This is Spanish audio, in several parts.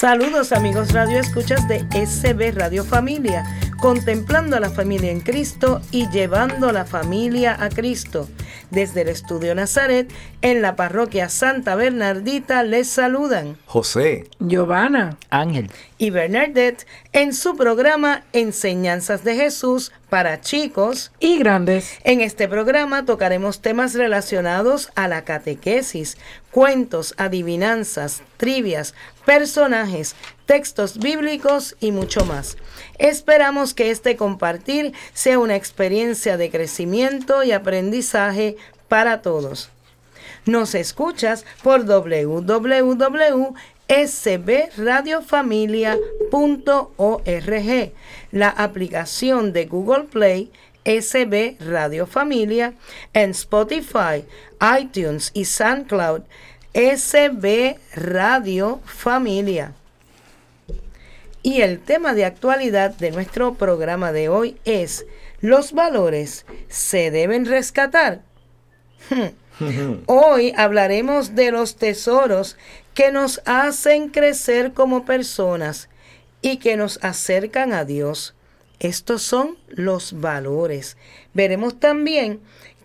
Saludos amigos Radio Escuchas de SB Radio Familia, contemplando a la familia en Cristo y llevando a la familia a Cristo. Desde el Estudio Nazaret, en la parroquia Santa Bernardita, les saludan. José, Giovanna, Ángel. Y Bernadette en su programa Enseñanzas de Jesús para chicos. Y grandes. En este programa tocaremos temas relacionados a la catequesis, cuentos, adivinanzas, trivias, personajes, textos bíblicos y mucho más. Esperamos que este compartir sea una experiencia de crecimiento y aprendizaje para todos. Nos escuchas por www.sbradiofamilia.org, la aplicación de Google Play SB Radio Familia en Spotify, iTunes y SoundCloud SB Radio Familia. Y el tema de actualidad de nuestro programa de hoy es ¿Los valores se deben rescatar? Hoy hablaremos de los tesoros que nos hacen crecer como personas y que nos acercan a Dios. Estos son los valores. Veremos también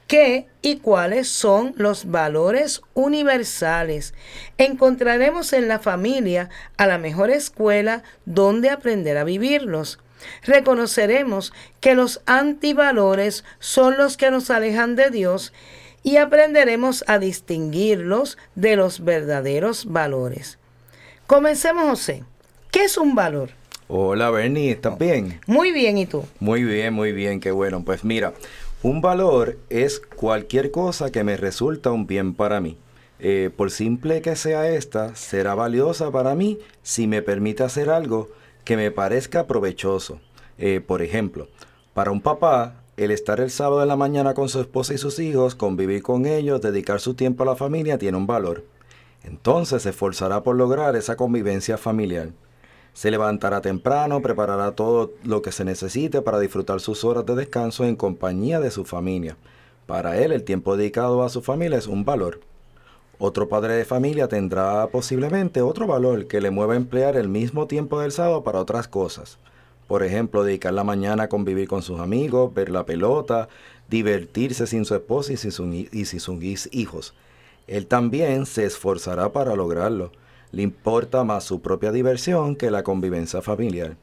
qué y cuáles son los valores universales. Encontraremos en la familia a la mejor escuela donde aprender a vivirlos. Reconoceremos que los antivalores son los que nos alejan de Dios y aprenderemos a distinguirlos de los verdaderos valores. Comencemos, José. ¿Qué es un valor? Hola Bernie, ¿estás bien? Muy bien, ¿y tú? Muy bien, muy bien, qué bueno. Pues mira, un valor es cualquier cosa que me resulta un bien para mí. Eh, por simple que sea esta, será valiosa para mí si me permite hacer algo que me parezca provechoso. Eh, por ejemplo, para un papá, el estar el sábado en la mañana con su esposa y sus hijos, convivir con ellos, dedicar su tiempo a la familia, tiene un valor. Entonces se esforzará por lograr esa convivencia familiar. Se levantará temprano, preparará todo lo que se necesite para disfrutar sus horas de descanso en compañía de su familia. Para él el tiempo dedicado a su familia es un valor. Otro padre de familia tendrá posiblemente otro valor que le mueva a emplear el mismo tiempo del sábado para otras cosas. Por ejemplo, dedicar la mañana a convivir con sus amigos, ver la pelota, divertirse sin su esposa y sin, sus hijos. Él también se esforzará para lograrlo. Le importa más su propia diversión que la convivencia familiar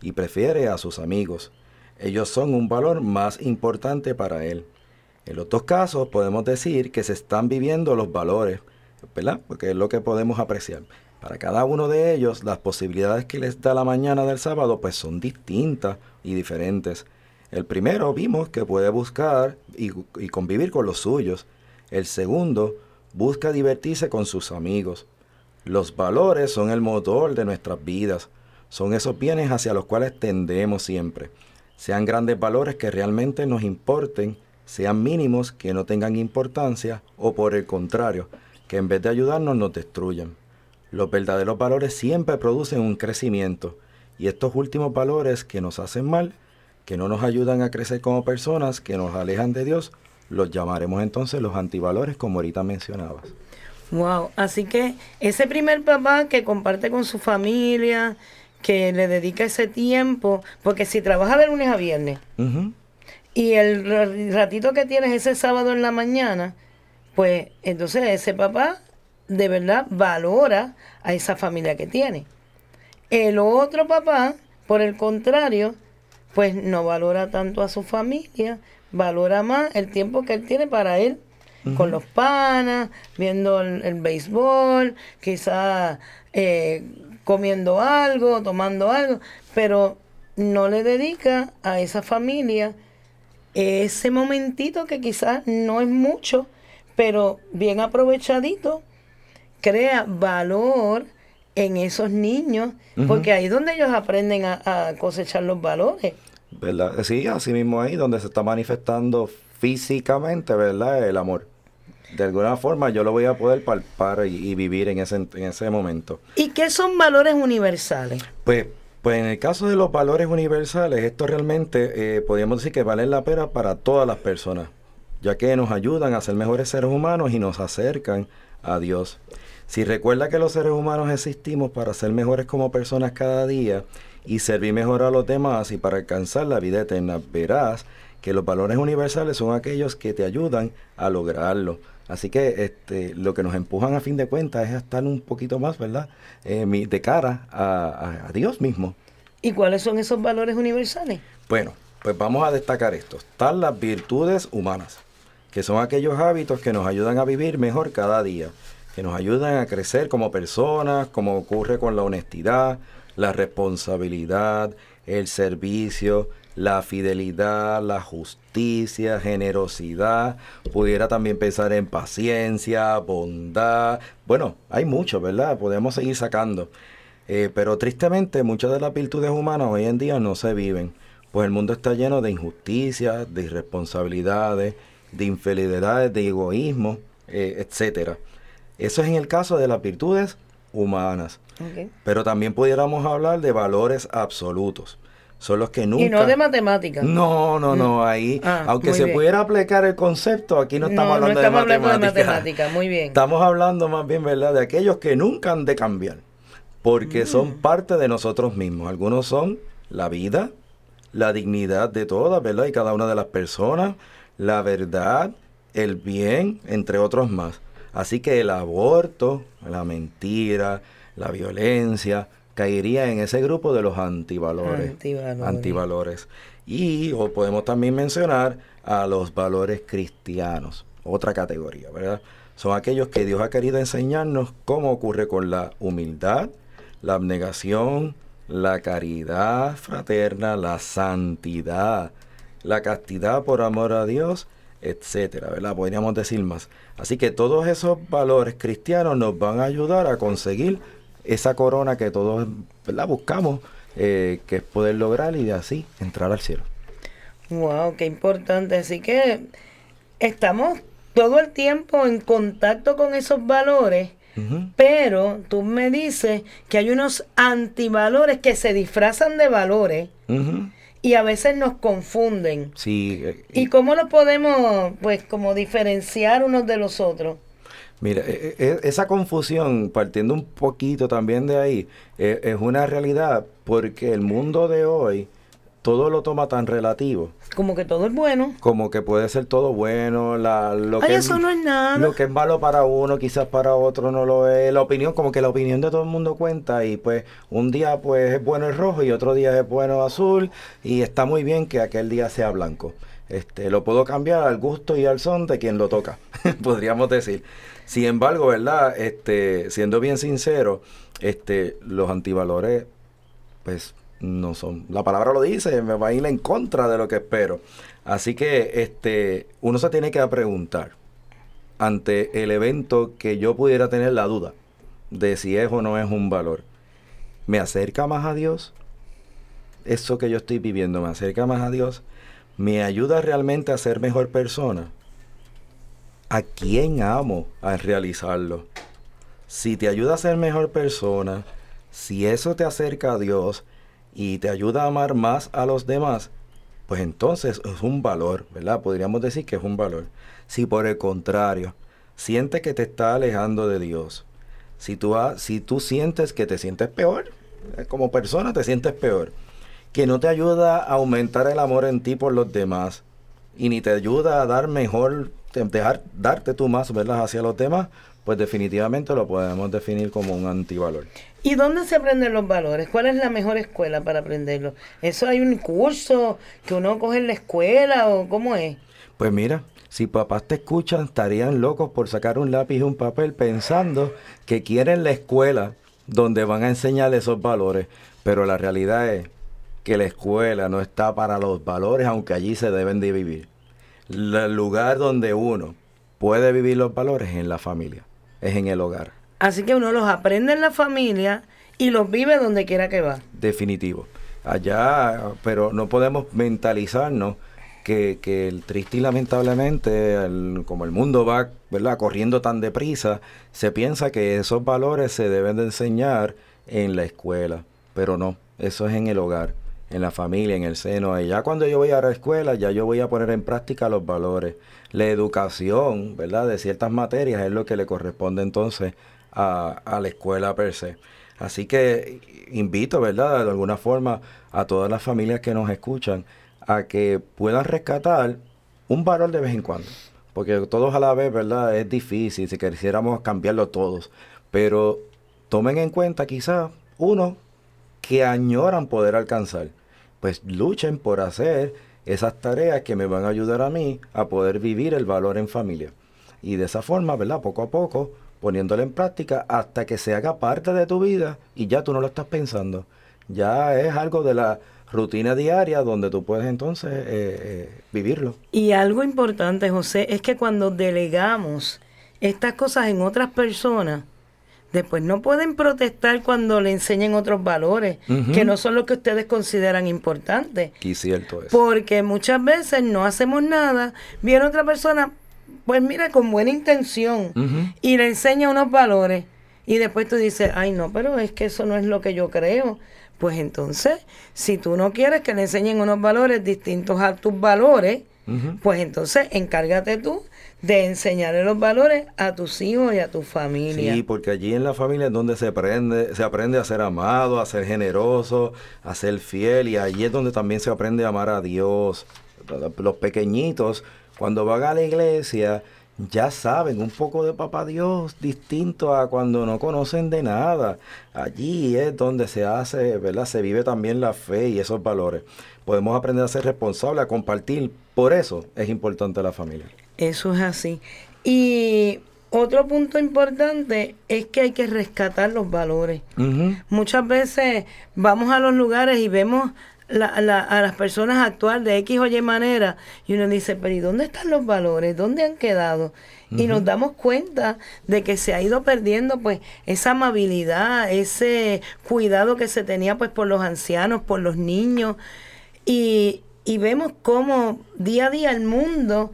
y prefiere a sus amigos. Ellos son un valor más importante para él. En otros casos podemos decir que se están viviendo los valores, ¿verdad? Porque es lo que podemos apreciar. Para cada uno de ellos, las posibilidades que les da la mañana del sábado pues son distintas y diferentes. El primero vimos que puede buscar y, convivir con los suyos. El segundo busca divertirse con sus amigos. Los valores son el motor de nuestras vidas. Son esos bienes hacia los cuales tendemos siempre. Sean grandes valores que realmente nos importen, sean mínimos que no tengan importancia o por el contrario, que en vez de ayudarnos nos destruyan. Los verdaderos valores siempre producen un crecimiento y estos últimos valores que nos hacen mal, que no nos ayudan a crecer como personas, que nos alejan de Dios, los llamaremos entonces los antivalores como ahorita mencionabas. Wow, así que ese primer papá que comparte con su familia, que le dedica ese tiempo, porque si trabaja de lunes a viernes y el ratito que tienes ese sábado en la mañana, pues entonces ese papá de verdad valora a esa familia que tiene. El otro papá, por el contrario, pues no valora tanto a su familia, valora más el tiempo que él tiene para él, con los panas, viendo el, béisbol, quizás eh, comiendo algo, tomando algo, pero no le dedica a esa familia ese momentito que quizás no es mucho, pero bien aprovechadito crea valor en esos niños, porque ahí es donde ellos aprenden a, cosechar los valores. ¿Verdad? Sí, así mismo ahí donde se está manifestando físicamente, ¿verdad? El amor. De alguna forma yo lo voy a poder palpar y, vivir en ese, en ese momento. ¿Y qué son valores universales? Pues pues en el caso de los valores universales, esto realmente eh, podríamos decir que vale la pena para todas las personas, ya que nos ayudan a ser mejores seres humanos y nos acercan a Dios. Si recuerda que los seres humanos existimos para ser mejores como personas cada día y servir mejor a los demás y para alcanzar la vida eterna, verás que los valores universales son aquellos que te ayudan a lograrlo. Así que este, lo que nos empujan a fin de cuentas es a estar un poquito más, ¿verdad? Eh, de cara a, Dios mismo. ¿Y cuáles son esos valores universales? Bueno, pues vamos a destacar esto. Están las virtudes humanas, que son aquellos hábitos que nos ayudan a vivir mejor cada día, que nos ayudan a crecer como personas, como ocurre con la honestidad, la responsabilidad, el servicio, la fidelidad, la justicia, generosidad, pudiera también pensar en paciencia, bondad. Bueno, hay mucho, ¿verdad? Podemos seguir sacando. Eh, pero tristemente muchas de las virtudes humanas hoy en día no se viven, pues el mundo está lleno de injusticias, de irresponsabilidades, de infidelidades, de egoísmo, eh, etcétera. Eso es en el caso de las virtudes humanas. Pero también pudiéramos hablar de valores absolutos son los que nunca... Y no de matemáticas. No, no, no, mm. ahí, ah, aunque se pudiera aplicar el concepto, aquí no estamos hablando, no estamos de, hablando matemáticas. de matemáticas. Muy bien. Estamos hablando más bien, ¿verdad?, de aquellos que nunca han de cambiar, porque son mm. parte de nosotros mismos. Algunos son la vida, la dignidad de todas, ¿verdad?, y cada una de las personas, la verdad, el bien, entre otros más. Así que el aborto, la mentira, la violencia, caería en ese grupo de los antivalores. Antivalores. Y o podemos también mencionar a los valores cristianos, otra categoría, ¿verdad? Son aquellos que Dios ha querido enseñarnos cómo ocurre con la humildad, la abnegación, la caridad fraterna, la santidad, la castidad por amor a Dios, etcétera, ¿verdad? Podríamos decir más. Así que todos esos valores cristianos nos van a ayudar a conseguir esa corona que todos buscamos, eh, que es poder lograr y de así entrar al cielo. Wow, qué importante. Así que estamos todo el tiempo en contacto con esos valores, pero tú me dices que hay unos antivalores que se disfrazan de valores. Y a veces nos confunden. Sí. Eh, ¿Y cómo lo podemos, pues, como diferenciar unos de los otros? Mira, e, e, e, esa confusión, partiendo un poquito también de ahí, es una realidad porque el mundo de hoy todo lo toma tan relativo. Como que todo es bueno. Como que puede ser todo bueno, la, lo que eso no es nada. Lo que es malo para uno, quizás para otro no lo es. La opinión, como que la opinión de todo el mundo cuenta y pues un día pues es bueno el rojo y otro día es bueno azul y está muy bien que aquel día sea blanco. Este, lo puedo cambiar al gusto y al son de quien lo toca, podríamos decir. Sin embargo, ¿verdad? Este, siendo bien sincero, este, los antivalores, pues no son. La palabra lo dice, me va a ir en contra de lo que espero. Así que este, uno se tiene que preguntar ante el evento que yo pudiera tener la duda de si es o no es un valor. ¿Me acerca más a Dios? Eso que yo estoy viviendo, ¿me acerca más a Dios? ¿Me ayuda realmente a ser mejor persona? A quién amo al realizarlo. Si te ayuda a ser mejor persona, si eso te acerca a Dios y te ayuda a amar más a los demás, pues entonces es un valor, ¿verdad? Podríamos decir que es un valor. Si por el contrario, sientes que te está alejando de Dios, si tú, si tú sientes que te sientes peor, eh, como persona te sientes peor, que no te ayuda a aumentar el amor en ti por los demás y ni te ayuda a dar mejor dejar darte tú más, ¿verdad?, hacia los demás, pues definitivamente lo podemos definir como un antivalor. ¿Y dónde se aprenden los valores? ¿Cuál es la mejor escuela para aprenderlos? ¿Eso hay un curso que uno coge en la escuela o cómo es? Pues mira, si papás te escuchan, estarían locos por sacar un lápiz y un papel pensando que quieren la escuela donde van a enseñar esos valores. Pero la realidad es que la escuela no está para los valores, aunque allí se deben de vivir el lugar donde uno puede vivir los valores es en la familia, es en el hogar. Así que uno los aprende en la familia y los vive donde quiera que va. Definitivo. Allá, pero no podemos mentalizarnos que, que el triste y lamentablemente, como el mundo va ¿verdad? corriendo tan deprisa, se piensa que esos valores se deben de enseñar en la escuela, pero no, eso es en el hogar, en la familia, en el seno. Y ya cuando yo voy a la escuela, ya yo voy a poner en práctica los valores. La educación, ¿verdad? De ciertas materias es lo que le corresponde entonces a, a la escuela per se. Así que invito, ¿verdad? De alguna forma a todas las familias que nos escuchan a que puedan rescatar un valor de vez en cuando. Porque todos a la vez, ¿verdad? Es difícil si quisiéramos cambiarlo todos. Pero tomen en cuenta quizás uno que añoran poder alcanzar. Pues luchen por hacer esas tareas que me van a ayudar a mí a poder vivir el valor en familia. Y de esa forma, ¿verdad? Poco a poco poniéndolo en práctica hasta que se haga parte de tu vida y ya tú no lo estás pensando. Ya es algo de la rutina diaria donde tú puedes entonces eh, eh, vivirlo. Y algo importante, José, es que cuando delegamos estas cosas en otras personas, después no pueden protestar cuando le enseñen otros valores, que no son los que ustedes consideran importantes. Y cierto es. Porque muchas veces no hacemos nada, viene otra persona, pues mira, con buena intención y le enseña unos valores y después tú dices, ay no, pero es que eso no es lo que yo creo. Pues entonces, si tú no quieres que le enseñen unos valores distintos a tus valores, pues entonces encárgate tú de enseñarle los valores a tus hijos y a tu familia. Sí, porque allí en la familia es donde se aprende, se aprende a ser amado, a ser generoso, a ser fiel y allí es donde también se aprende a amar a Dios. Los pequeñitos cuando van a la iglesia, ya saben un poco de papá Dios distinto a cuando no conocen de nada. Allí es donde se hace, ¿verdad? Se vive también la fe y esos valores. Podemos aprender a ser responsables, a compartir. Por eso es importante la familia. Eso es así. Y otro punto importante es que hay que rescatar los valores. Muchas veces vamos a los lugares y vemos a las personas actuar de X o Y manera y uno dice, pero ¿y dónde están los valores? ¿Dónde han quedado? Y nos damos cuenta de que se ha ido perdiendo pues esa amabilidad, ese cuidado que se tenía pues por los ancianos, por los niños y, y vemos cómo día a día el mundo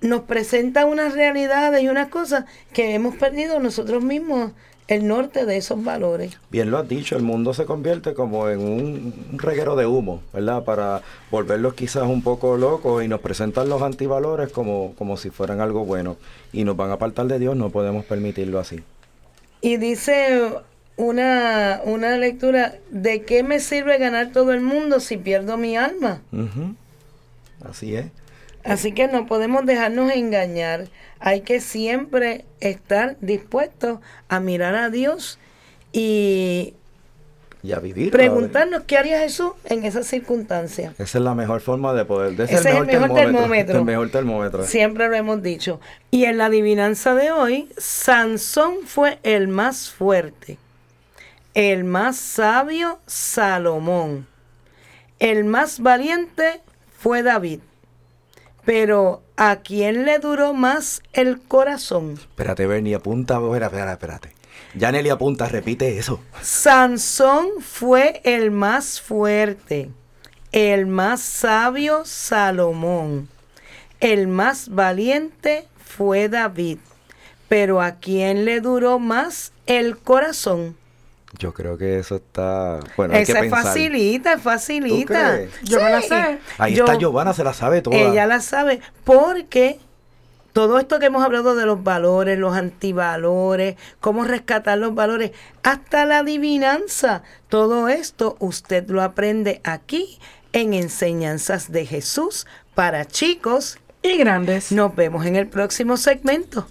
nos presenta unas realidades y unas cosas que hemos perdido nosotros mismos el norte de esos valores. Bien lo has dicho, el mundo se convierte como en un reguero de humo, ¿verdad? Para volverlos quizás un poco locos y nos presentan los antivalores como, como si fueran algo bueno y nos van a apartar de Dios, no podemos permitirlo así. Y dice una, una lectura, ¿de qué me sirve ganar todo el mundo si pierdo mi alma? Así es. Así que no podemos dejarnos engañar. Hay que siempre estar dispuestos a mirar a Dios y, y a vivir. Preguntarnos qué haría Jesús en esas circunstancias. Esa es la mejor forma de poder. Ese, es el mejor, termómetro, El mejor termómetro. Siempre lo hemos dicho. Y en la adivinanza de hoy, Sansón fue el más fuerte, el más sabio, Salomón, el más valiente fue David pero ¿a quién le duró más el corazón? Espérate, Bernie, apunta, espérate, espérate. Ya Nelly apunta, repite eso. Sansón fue el más fuerte, el más sabio Salomón, el más valiente fue David, pero ¿a quién le duró más el corazón? Yo creo que eso está. Bueno, Esa es facilita, es facilita. Yo me la sé. Ahí está Giovanna, se la sabe toda. Ella la sabe, porque todo esto que hemos hablado de los valores, los antivalores, cómo rescatar los valores, hasta la adivinanza, todo esto usted lo aprende aquí en Enseñanzas de Jesús para chicos y grandes. Nos vemos en el próximo segmento.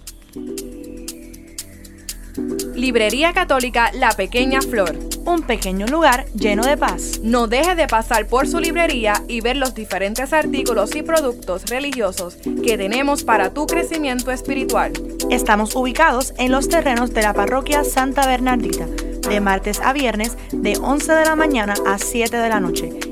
Librería Católica La Pequeña Flor. Un pequeño lugar lleno de paz. No deje de pasar por su librería y ver los diferentes artículos y productos religiosos que tenemos para tu crecimiento espiritual. Estamos ubicados en los terrenos de la parroquia Santa Bernardita, de martes a viernes de 11 de la mañana a 7 de la noche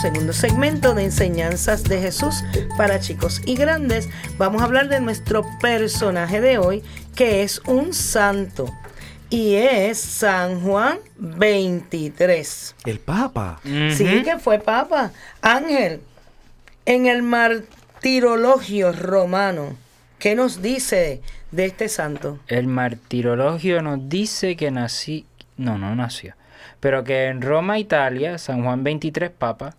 Segundo segmento de enseñanzas de Jesús para chicos y grandes, vamos a hablar de nuestro personaje de hoy, que es un santo. Y es San Juan 23. El Papa. Sí, que fue papa. Ángel, en el martirologio romano, ¿qué nos dice de este santo? El martirologio nos dice que nací, no, no nació, pero que en Roma, Italia, San Juan 23 Papa,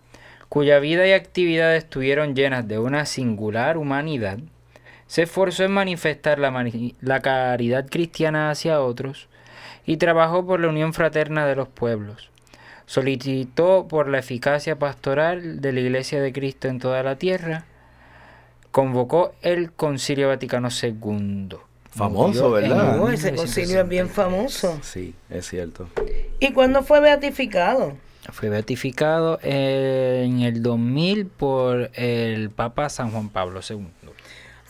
cuya vida y actividades estuvieron llenas de una singular humanidad, se esforzó en manifestar la, mani- la caridad cristiana hacia otros y trabajó por la unión fraterna de los pueblos. Solicitó por la eficacia pastoral de la Iglesia de Cristo en toda la tierra. Convocó el Concilio Vaticano II. Famoso, ¿verdad? Ese concilio es bien famoso. Sí, es cierto. ¿Y cuándo fue beatificado? Fue beatificado en el 2000 por el Papa San Juan Pablo II.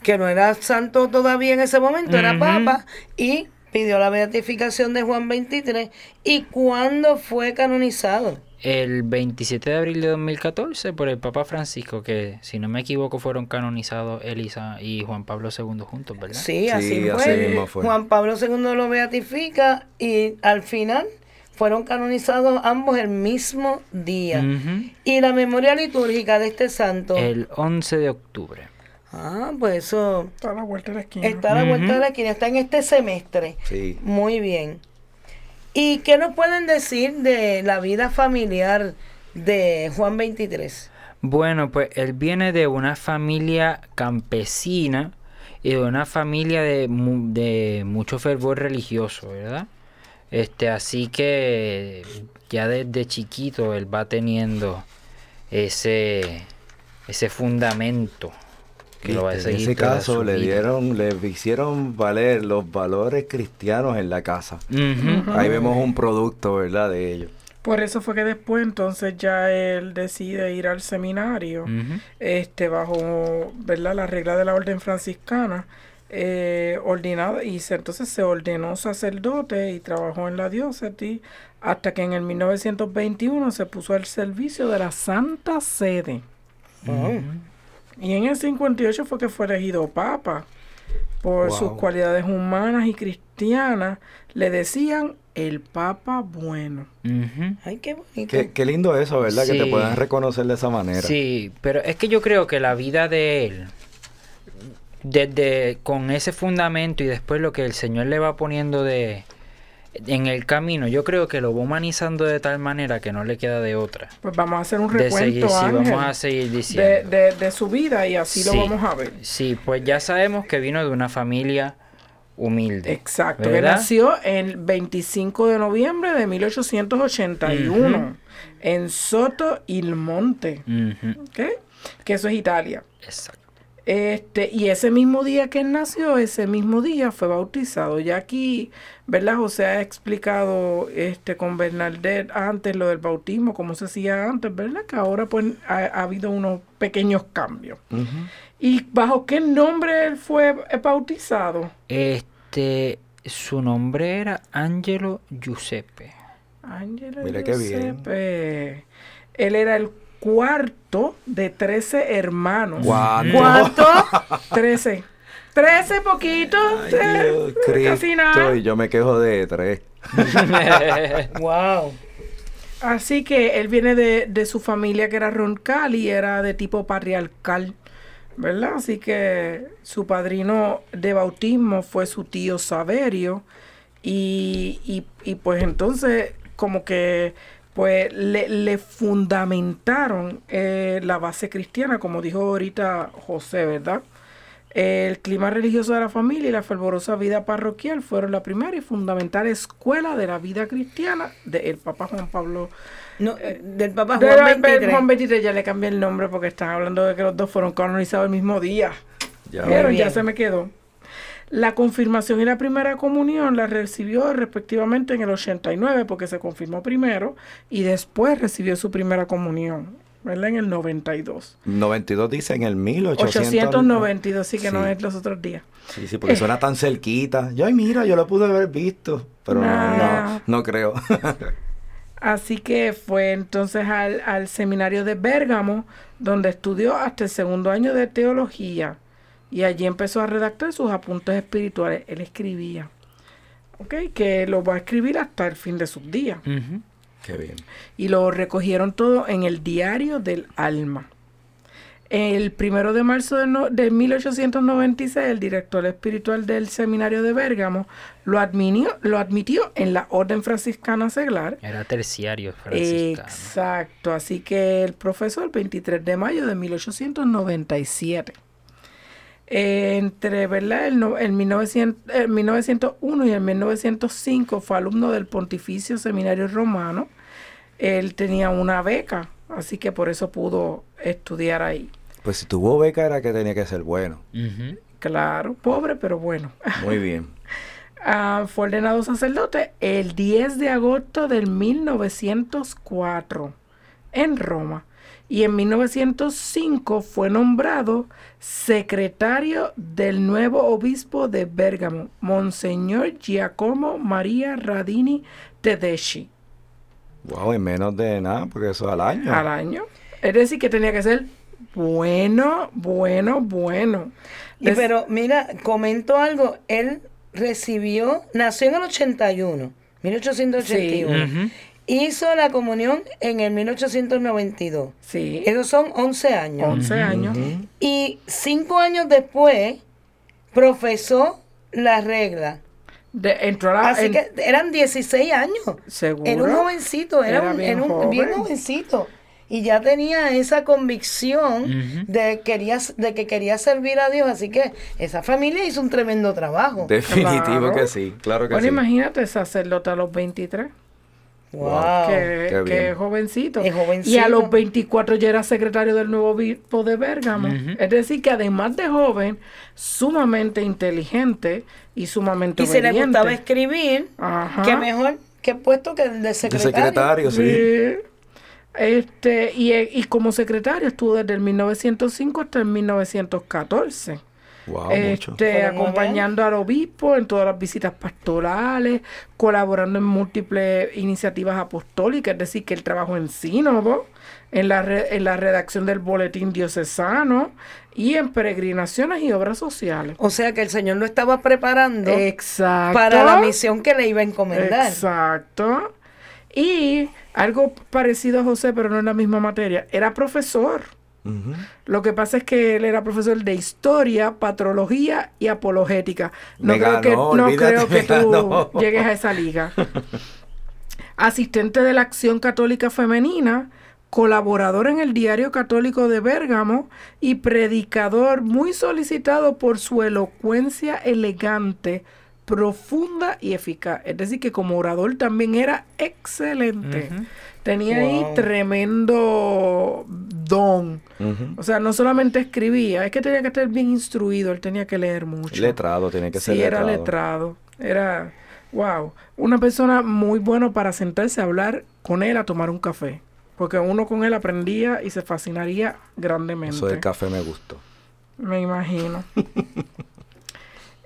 que no era santo todavía en ese momento, era papa, y pidió la beatificación de Juan 23. ¿Y cuándo fue canonizado? El 27 de abril de 2014 por el Papa Francisco, que si no me equivoco fueron canonizados Elisa y Juan Pablo II juntos, ¿verdad? Sí, Sí, así, así fue. mismo fue. Juan Pablo II lo beatifica y al final fueron canonizados ambos el mismo día. Y la memoria litúrgica de este santo. El 11 de octubre. Ah, pues eso Está a la vuelta de la esquina. está a la vuelta de la esquina, está en este semestre. Sí. Muy bien. ¿Y qué nos pueden decir de la vida familiar de Juan 23? Bueno, pues él viene de una familia campesina y de una familia de, de mucho fervor religioso, ¿verdad? Este, así que ya desde chiquito él va teniendo ese, ese fundamento que lo va a en ese toda caso su le vida. dieron, le hicieron valer los valores cristianos en la casa. Ahí vemos un producto, ¿verdad? De ellos. Por eso fue que después entonces ya él decide ir al seminario, este bajo, ¿verdad? La regla de la orden franciscana, eh, ordenado, y se- entonces se ordenó sacerdote y trabajó en la diócesis hasta que en el 1921 se puso al servicio de la Santa Sede. Y en el 58 fue que fue elegido papa. Por sus cualidades humanas y cristianas, le decían el papa bueno. Ujú. Ay, qué bonito. Qué, qué lindo eso, ¿verdad? Que te puedan reconocer de esa manera. Sí, pero es que yo creo que la vida de él, desde con ese fundamento y después lo que el Señor le va poniendo de en el camino, yo creo que lo va humanizando de tal manera que no le queda de otra. Pues vamos a hacer un De recuento, sí, Ángel, vamos a seguir de, diciendo. de- de su vida y así Sí. lo vamos a ver. Sí, pues ya sabemos que vino de una familia humilde. Exacto, que ¿verdad? nació el 25 de noviembre de 1881 en Soto il Monte, ¿ok? que eso es Italia. Exacto. Este, y ese mismo día que él nació, ese mismo día fue bautizado. Ya aquí, ¿verdad? José ha explicado este, con Bernadette antes lo del bautismo, cómo se hacía antes, ¿verdad? Que ahora pues ha, ha habido unos pequeños cambios. ¿Y bajo qué nombre él fue bautizado? Este, su nombre era Angelo Giuseppe. Ángelo Mira qué bien. Giuseppe. Él era el cuarto de 13 hermanos. ¿Cuánto? ¿Cuánto? 13. 13 poquitos. Ay, eh, Dios, casi nada. y yo me quejo de tres. wow. Así que él viene de, de su familia que era Roncalli, era de tipo patriarcal, ¿verdad? Así que su padrino de bautismo fue su tío Saverio y, y, y pues entonces como que pues le, le fundamentaron eh, la base cristiana, como dijo ahorita José, ¿verdad? El clima religioso de la familia y la fervorosa vida parroquial fueron la primera y fundamental escuela de la vida cristiana del Papa Juan Pablo. No, eh, del Papa Juan de- 23. Juan 23, ya le cambié el nombre porque están hablando de que los dos fueron canonizados el mismo día. Ya bien. ya se me quedó. La confirmación y la primera comunión la recibió respectivamente en el 89 porque se confirmó primero y después recibió su primera comunión, ¿verdad? En el 92. 92 dice en el 1800. 892, sí que no es los otros días. Sí, sí, porque suena tan cerquita. Yo, ay, mira, yo lo pude haber visto. Pero no, no creo. Así que fue entonces al, al seminario de Bérgamo, donde estudió hasta el segundo año de teología. Y allí empezó a redactar sus apuntes espirituales. Él escribía. ¿Ok? Que lo va a escribir hasta el fin de sus días. Qué bien. y lo recogieron todo en el Diario del Alma. El primero de marzo de, no- de 1896, el director espiritual del seminario de Bérgamo lo admitió, lo admitió en la Orden Franciscana Seglar. Era terciario franciscano. Exacto, así que el profesor, el 23 de mayo de 1897. Entre ¿verdad? El, no- el 1900 el 1901 y el 1905 fue alumno del Pontificio Seminario Romano. Él tenía una beca, así que por eso pudo estudiar ahí. Pues si tuvo beca era que tenía que ser bueno. Claro, pobre, pero bueno. Muy bien. Ah, fue ordenado sacerdote el 10 de agosto del 1904 en Roma y en 1905 fue nombrado secretario del nuevo obispo de Bérgamo, Monseñor Giacomo María Radini Tedeschi, Wow, en menos de nada, porque eso al año. al año. Es decir, que tenía que ser bueno, bueno, bueno. Y pero mira, comento algo, él recibió, nació en el 81, 1881. Ujú. Hizo la comunión en el 1892. sí, Esos son 11 años. 11 años. Y cinco años después profesó la regla. De, entró a la- Así en- que eran 16 años. ¿Seguro? Era un jovencito, era, Era un, bien era un- joven. bien jovencito. Y ya tenía esa convicción de, quería, de que quería servir a Dios. Así que esa familia hizo un tremendo trabajo. Definitivo Claro. que sí, claro que Bueno, sí. imagínate sacerdote a los 23. Wow. que, qué que jovencito. Es jovencito. Y a los 24 ya era secretario del nuevo obispo de Bérgamo. Es decir, que además de joven, sumamente inteligente y sumamente Y si le obediente. gustaba escribir, Ajá. qué mejor que puesto que el de De secretario. secretario, sí. Sí. Este, y, y como secretario estuvo desde el 1905 hasta el 1914. Wow, este, acompañando al obispo en todas las visitas pastorales, colaborando en múltiples iniciativas apostólicas, es decir, que él trabajó en sínodo, en la, re- en la redacción del boletín diocesano y en peregrinaciones y obras sociales. O sea que el Señor lo estaba preparando Exacto. para la misión que le iba a encomendar. Exacto. Y algo parecido a José, pero no en la misma materia, era profesor. Lo que pasa es que él era profesor de historia, patrología y apologética. No Me creo ganó, que, no olvídate, creo que tú ganó. llegues a esa liga. Asistente de la Acción Católica Femenina, colaborador en el Diario Católico de Bérgamo y predicador muy solicitado por su elocuencia elegante, profunda y eficaz. Es decir, que como orador también era excelente. Tenía ahí tremendo don. O sea, no solamente escribía, es que tenía que estar bien instruido, él tenía que leer mucho. Letrado, tiene que ser sí, era letrado. letrado. Era, wow, una persona muy buena para sentarse a hablar con él, a tomar un café. Porque uno con él aprendía y se fascinaría grandemente. Eso del café me gustó. Me imagino.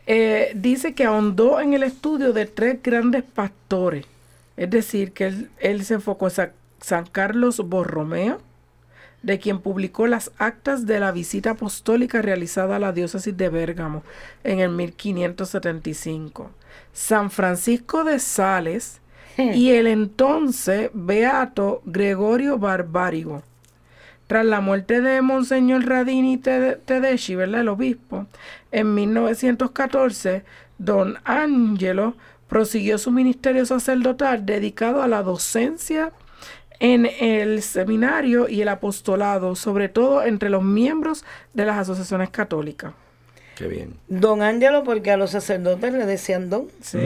Eh, dice que ahondó en el estudio de tres grandes pastores. Es decir, que él, él se enfocó en Sa- San Carlos Borromeo, de quien publicó las actas de la visita apostólica realizada a la diócesis de Bérgamo en el 1575. San Francisco de Sales y el entonces beato Gregorio Barbárigo. Tras la muerte de Monseñor Radini Tede- Tedeschi, ¿verdad? El obispo, en 1914, don Angelo prosiguió su ministerio sacerdotal dedicado a la docencia en el seminario y el apostolado, sobre todo entre los miembros de las asociaciones católicas. Qué bien. Don Ángelo, porque a los sacerdotes le decían don. Sí.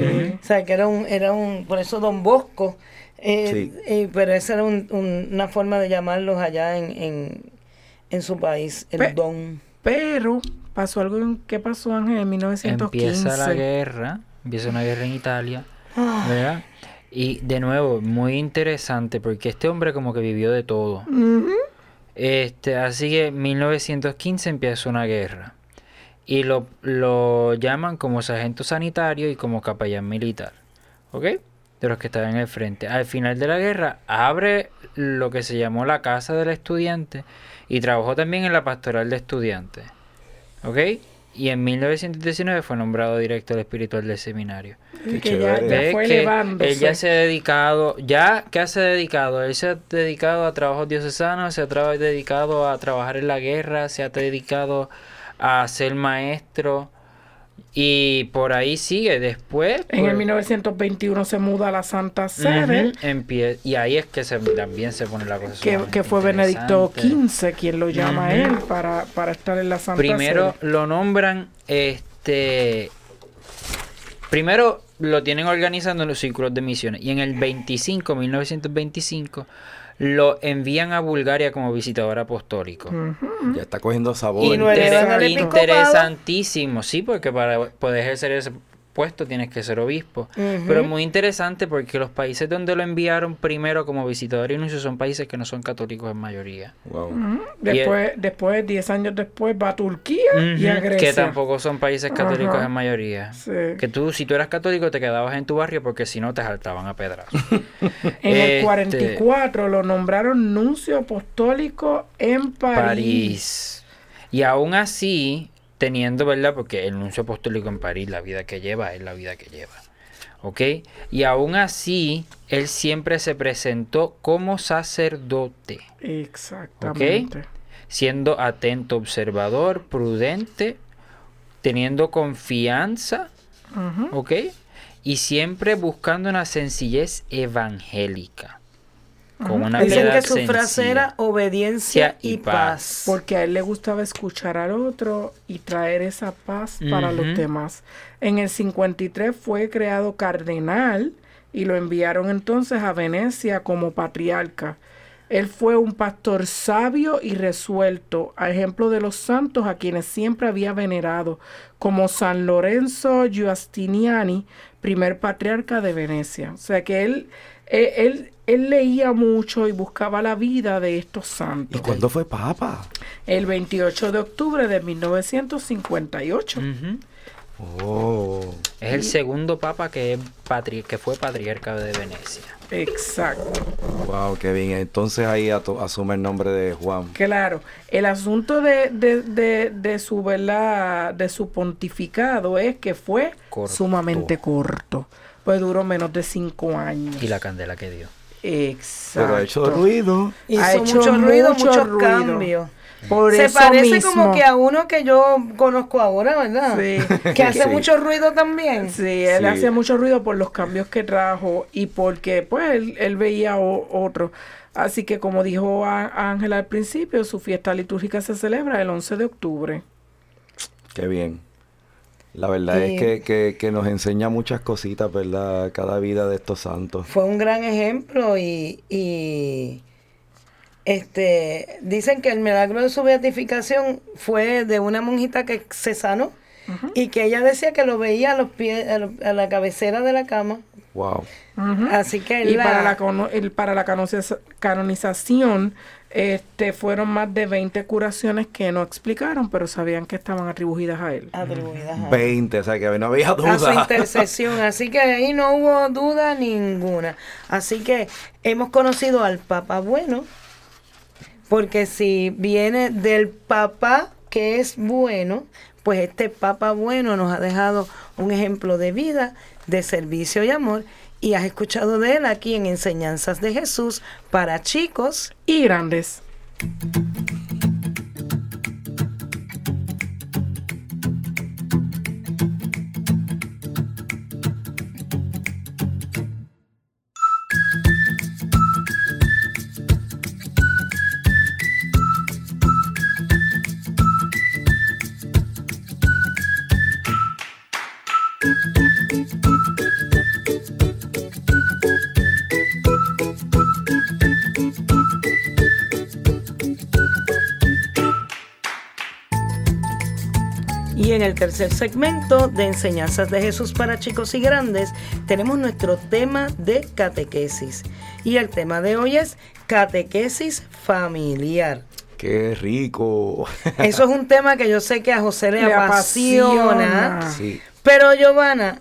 O sea, que era un, era un, por eso Don Bosco. eh, Sí. eh, pero esa era un- un- una forma de llamarlos allá en, en, en su país, el Pe- don. Pero pasó algo en, ¿qué pasó Ángel en 1915? Empieza la guerra, empieza una guerra en Italia, Ah. ¿verdad? Y de nuevo, muy interesante porque este hombre como que vivió de todo. Este, así que en 1915 empieza una guerra. Y lo, lo llaman como sargento sanitario y como capellán militar. ¿Ok? De los que estaban en el frente. Al final de la guerra abre lo que se llamó la Casa del Estudiante y trabajó también en la Pastoral de Estudiantes. ¿Ok? Y en 1919 fue nombrado director espiritual del seminario. Qué que ya, chévere. ya Ve fue que elevándose. Él ya se ha dedicado, ya que se ha dedicado, él se ha dedicado a trabajos diocesanos, se ha dedicado a trabajar en la guerra, se ha dedicado a ser maestro y por ahí sigue. Después, En el pues, 1921 se muda a la Santa Sede, y ahí es que se, también se pone la cosa. que, fue Benedicto. XV quien lo llama a Ujú. él para, para estar en la Santa Primero Sede. lo nombran, este, primero lo tienen organizando en los círculos de misiones y en el 25, 1925, lo envían a Bulgaria como visitador apostólico. Ya está cogiendo sabor. Y no Inter- interesantísimo, sí, porque para poder ejercer ese puesto tienes que ser obispo. Pero muy interesante porque los países donde lo enviaron primero como visitador y nuncio son países que no son católicos en mayoría. Wow. Después, después, 10 años después, va a Turquía y a Grecia. Que tampoco son países católicos en mayoría. Sí. Que tú, si tú eras católico, te quedabas en tu barrio porque si no te saltaban a pedras. En el Este- 44 lo nombraron nuncio apostólico en París. París. Y aún así, teniendo, ¿verdad? Porque el nuncio apostólico en París, la vida que lleva es la vida que lleva. ¿Ok? Y aún así, él siempre se presentó como sacerdote, Exactamente. siendo atento, observador, prudente, teniendo confianza. ¿ok? Y siempre buscando una sencillez evangélica. Con una Dicen piedad que su sencilla. frase era obediencia y y paz. paz. Porque a él le gustaba escuchar al otro y traer esa paz para los demás. En el 53 fue creado cardenal y lo enviaron entonces a Venecia como patriarca. Él fue un pastor sabio y resuelto, a ejemplo de los santos a quienes siempre había venerado, como San Lorenzo Giustiniani, primer patriarca de Venecia. O sea que él, él, él, él leía mucho y buscaba la vida de estos santos. ¿Y cuándo fue papa? El 28 de octubre de 1958. Ujú. Oh. Es el segundo papa que, es patri- que fue patriarca de Venecia. Exacto. Wow, qué bien. Entonces ahí asume el nombre de Juan. Claro, el asunto de, de, de, de su ¿verdad? de su pontificado es que fue Corto. sumamente corto. Pues duró menos de cinco años. Y la candela que dio. Exacto. Pero ha hecho ruido. Hizo Ha hecho mucho ruido, mucho muchos ruido. cambios. Por Se eso parece mismo. como que a uno que yo conozco ahora, ¿verdad? Sí. Que hace Sí. mucho ruido también. Sí, él Sí. hacía mucho ruido por los cambios que trajo y porque pues él, él veía o- otro. Así que como dijo Ángela al principio, su fiesta litúrgica se celebra el 11 de octubre. Qué bien. La verdad es que, que, que nos enseña muchas cositas, ¿verdad? Cada vida de estos santos. Fue un gran ejemplo y, y este dicen que el milagro de su beatificación fue de una monjita que se sanó y que ella decía que lo veía a los pies a, lo- a la cabecera de la cama. Wow. Así que Y la- para la, el- para la canoniza- canonización este, fueron más de 20 curaciones que no explicaron, pero sabían que estaban atribuidas a él. atribuidas a- 20, o sea que no había a su duda. intercesión. Así que ahí no hubo duda ninguna. Así que hemos conocido al Papa Bueno, porque si viene del Papa que es bueno, pues este Papa Bueno nos ha dejado un ejemplo de vida, de servicio y amor. Y has escuchado de él aquí en Enseñanzas de Jesús para chicos. Y grandes. En el tercer segmento de Enseñanzas de Jesús para chicos y grandes tenemos nuestro tema de catequesis. Y el tema de hoy es catequesis familiar. ¡Qué rico! Eso es un tema que yo sé que a José le, apasiona. Pero Giovanna,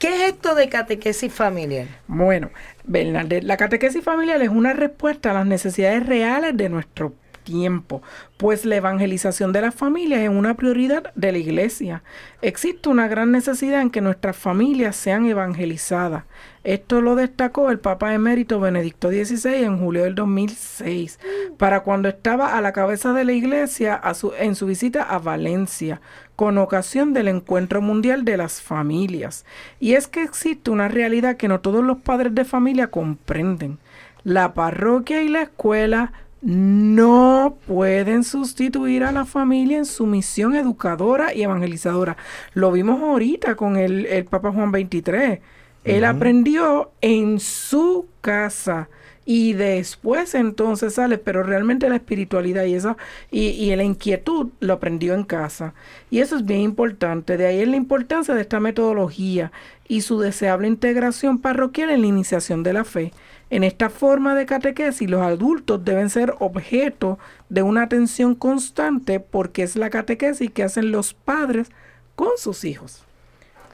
¿qué es esto de catequesis familiar? Bueno, Bernadette, la catequesis familiar es una respuesta a las necesidades reales de nuestro tiempo, pues la evangelización de las familias es una prioridad de la iglesia. Existe una gran necesidad en que nuestras familias sean evangelizadas. Esto lo destacó el Papa emérito Benedicto XVI en julio del 2006, para cuando estaba a la cabeza de la iglesia en su visita a Valencia, con ocasión del Encuentro Mundial de las Familias. Y es que existe una realidad que no todos los padres de familia comprenden. La parroquia y la escuela no pueden sustituir a la familia en su misión educadora y evangelizadora. Lo vimos ahorita con el, el Papa Juan XXIII. Él aprendió en su casa y después entonces sale, pero realmente la espiritualidad y esa y, y, la inquietud lo aprendió en casa. Y eso es bien importante. De ahí es la importancia de esta metodología y su deseable integración parroquial en la iniciación de la fe. En esta forma de catequesis, los adultos deben ser objeto de una atención constante porque es la catequesis que hacen los padres con sus hijos.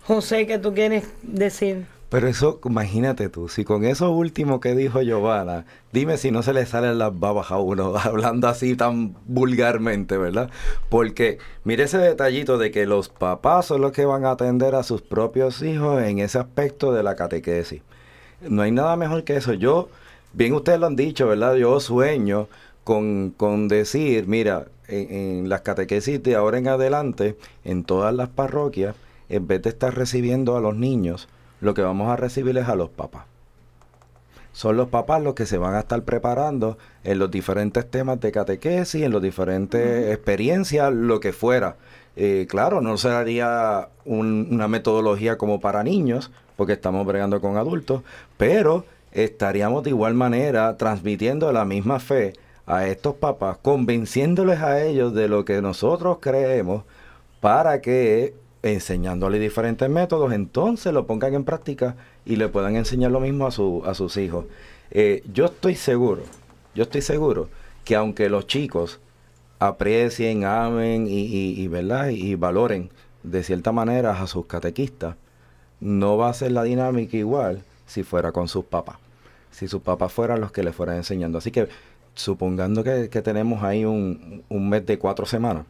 José, ¿qué tú quieres decir? Pero eso, imagínate tú, si con eso último que dijo Giovanna, dime si no se le salen las babas a uno hablando así tan vulgarmente, ¿verdad? Porque mire ese detallito de que los papás son los que van a atender a sus propios hijos en ese aspecto de la catequesis no hay nada mejor que eso. Yo, bien ustedes lo han dicho, ¿verdad? Yo sueño con, decir, mira, en, las catequesis de ahora en adelante, en todas las parroquias, en vez de estar recibiendo a los niños, lo que vamos a recibir es a los papás. Son los papás los que se van a estar preparando en los diferentes temas de catequesis, en las diferentes experiencias, lo que fuera. Eh, claro, no sería una metodología como para niños, porque estamos bregando con adultos, pero estaríamos de igual manera transmitiendo la misma fe a estos papás, convenciéndoles a ellos de lo que nosotros creemos para que enseñándoles diferentes métodos, entonces lo pongan en práctica y le puedan enseñar lo mismo a, su, a sus hijos. Eh, yo estoy seguro, yo estoy seguro que aunque los chicos aprecien, amen y, y, ¿verdad? y valoren de cierta manera a sus catequistas, no va a ser la dinámica igual si fuera con sus papás. Si sus papás fueran los que le fueran enseñando. Así que supongando que, tenemos ahí un, mes de cuatro semanas,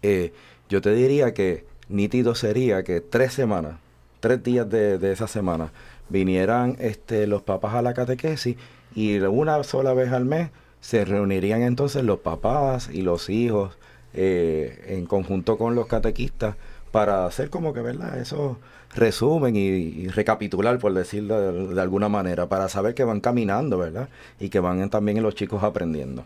eh, yo te diría que nítido sería que tres semanas, tres días de, esa semana, vinieran este, los papás a la catequesis y una sola vez al mes se reunirían entonces los papás y los hijos eh, en conjunto con los catequistas para hacer como que, ¿verdad? Eso resumen y, recapitular, por decirlo de, alguna manera, para saber que van caminando, ¿verdad? Y que van también los chicos aprendiendo.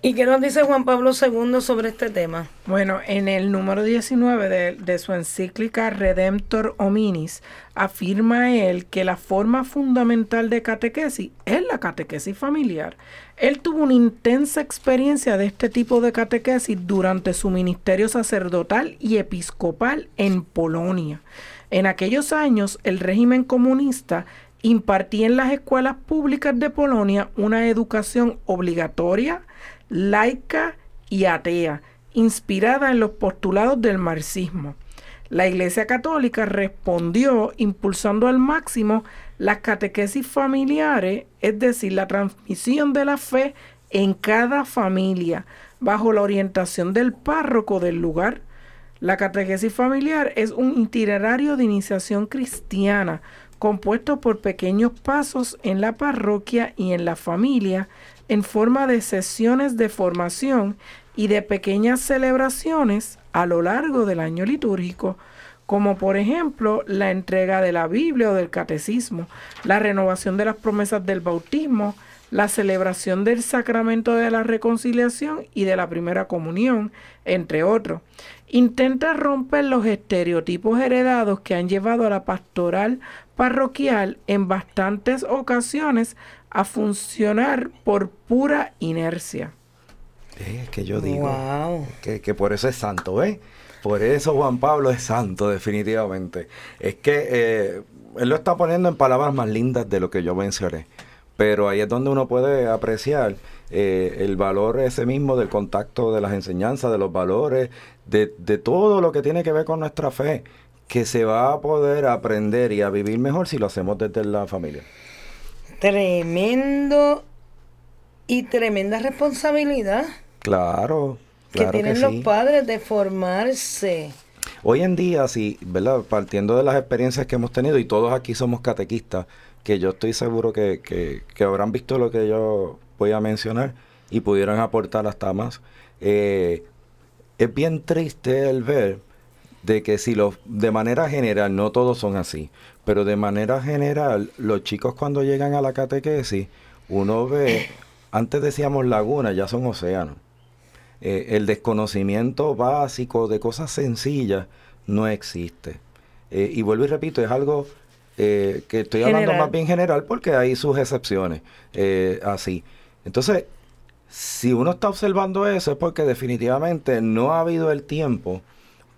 ¿Y qué nos dice Juan Pablo II sobre este tema? Bueno, en el número 19 de, de, su encíclica Redemptor Hominis, afirma él que la forma fundamental de catequesis es la catequesis familiar. Él tuvo una intensa experiencia de este tipo de catequesis durante su ministerio sacerdotal y episcopal en Polonia. En aquellos años, el régimen comunista impartía en las escuelas públicas de Polonia una educación obligatoria, laica y atea, inspirada en los postulados del marxismo. La Iglesia Católica respondió impulsando al máximo las catequesis familiares, es decir, la transmisión de la fe en cada familia, bajo la orientación del párroco del lugar. La catequesis familiar es un itinerario de iniciación cristiana compuesto por pequeños pasos en la parroquia y en la familia en forma de sesiones de formación y de pequeñas celebraciones a lo largo del año litúrgico, como por ejemplo la entrega de la Biblia o del catecismo, la renovación de las promesas del bautismo, la celebración del sacramento de la reconciliación y de la primera comunión, entre otros. Intenta romper los estereotipos heredados que han llevado a la pastoral parroquial en bastantes ocasiones a funcionar por pura inercia. Es que yo digo que, que, por eso es santo, ¿eh? Por eso Juan Pablo es santo, definitivamente. Es que eh, él lo está poniendo en palabras más lindas de lo que yo mencioné. Pero ahí es donde uno puede apreciar eh, el valor ese mismo del contacto de las enseñanzas, de los valores, de, de todo lo que tiene que ver con nuestra fe, que se va a poder aprender y a vivir mejor si lo hacemos desde la familia. Tremendo y tremenda responsabilidad. Claro, que tienen los padres de formarse. Hoy en día, sí, ¿verdad? Partiendo de las experiencias que hemos tenido, y todos aquí somos catequistas, que yo estoy seguro que, que, habrán visto lo que yo voy a mencionar y pudieran aportar hasta más. Eh, es bien triste el ver de que si los, de manera general, no todos son así, pero de manera general, los chicos cuando llegan a la catequesis, uno ve, antes decíamos laguna, ya son océanos. Eh, el desconocimiento básico de cosas sencillas no existe. Eh, y vuelvo y repito, es algo eh, que estoy hablando más bien general porque hay sus excepciones así. Entonces, si uno está observando eso es porque definitivamente no ha habido el tiempo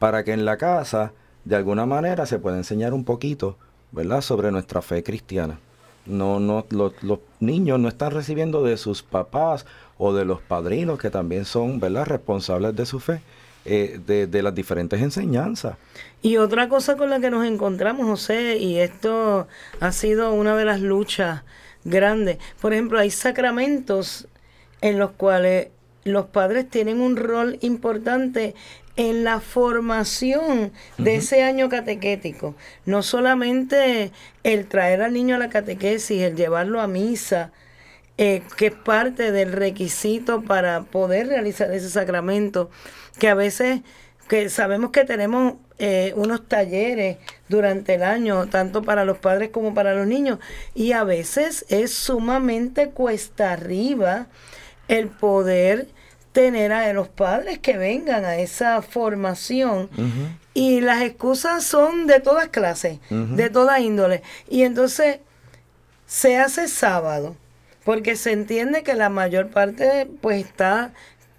para que en la casa de alguna manera se pueda enseñar un poquito, ¿verdad?, sobre nuestra fe cristiana. No, no, los niños no están recibiendo de sus papás o de los padrinos que también son, ¿verdad?, responsables de su fe, eh, de, de, las diferentes enseñanzas. Y otra cosa con la que nos encontramos, José, y esto ha sido una de las luchas grandes. Por ejemplo, hay sacramentos en los cuales los padres tienen un rol importante en la formación de ese año catequético. No solamente el traer al niño a la catequesis, el llevarlo a misa, eh, que es parte del requisito para poder realizar ese sacramento, que a veces que sabemos que tenemos eh, unos talleres durante el año, tanto para los padres como para los niños, y a veces es sumamente cuesta arriba el poder tener a los padres que vengan a esa formación. Y las excusas son de todas clases, de toda índole. Y entonces se hace sábado, porque se entiende que la mayor parte pues está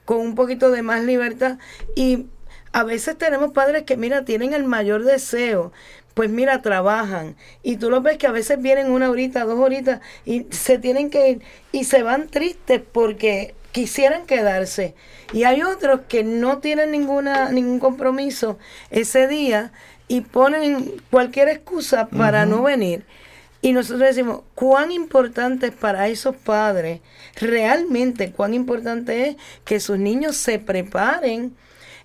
con un poquito de más libertad y a veces tenemos padres que mira tienen el mayor deseo pues mira, trabajan. Y tú lo ves que a veces vienen una horita, dos horitas y se tienen que ir y se van tristes porque quisieran quedarse. Y hay otros que no tienen ninguna, ningún compromiso ese día y ponen cualquier excusa para no venir. Y nosotros decimos, cuán importante es para esos padres, realmente cuán importante es que sus niños se preparen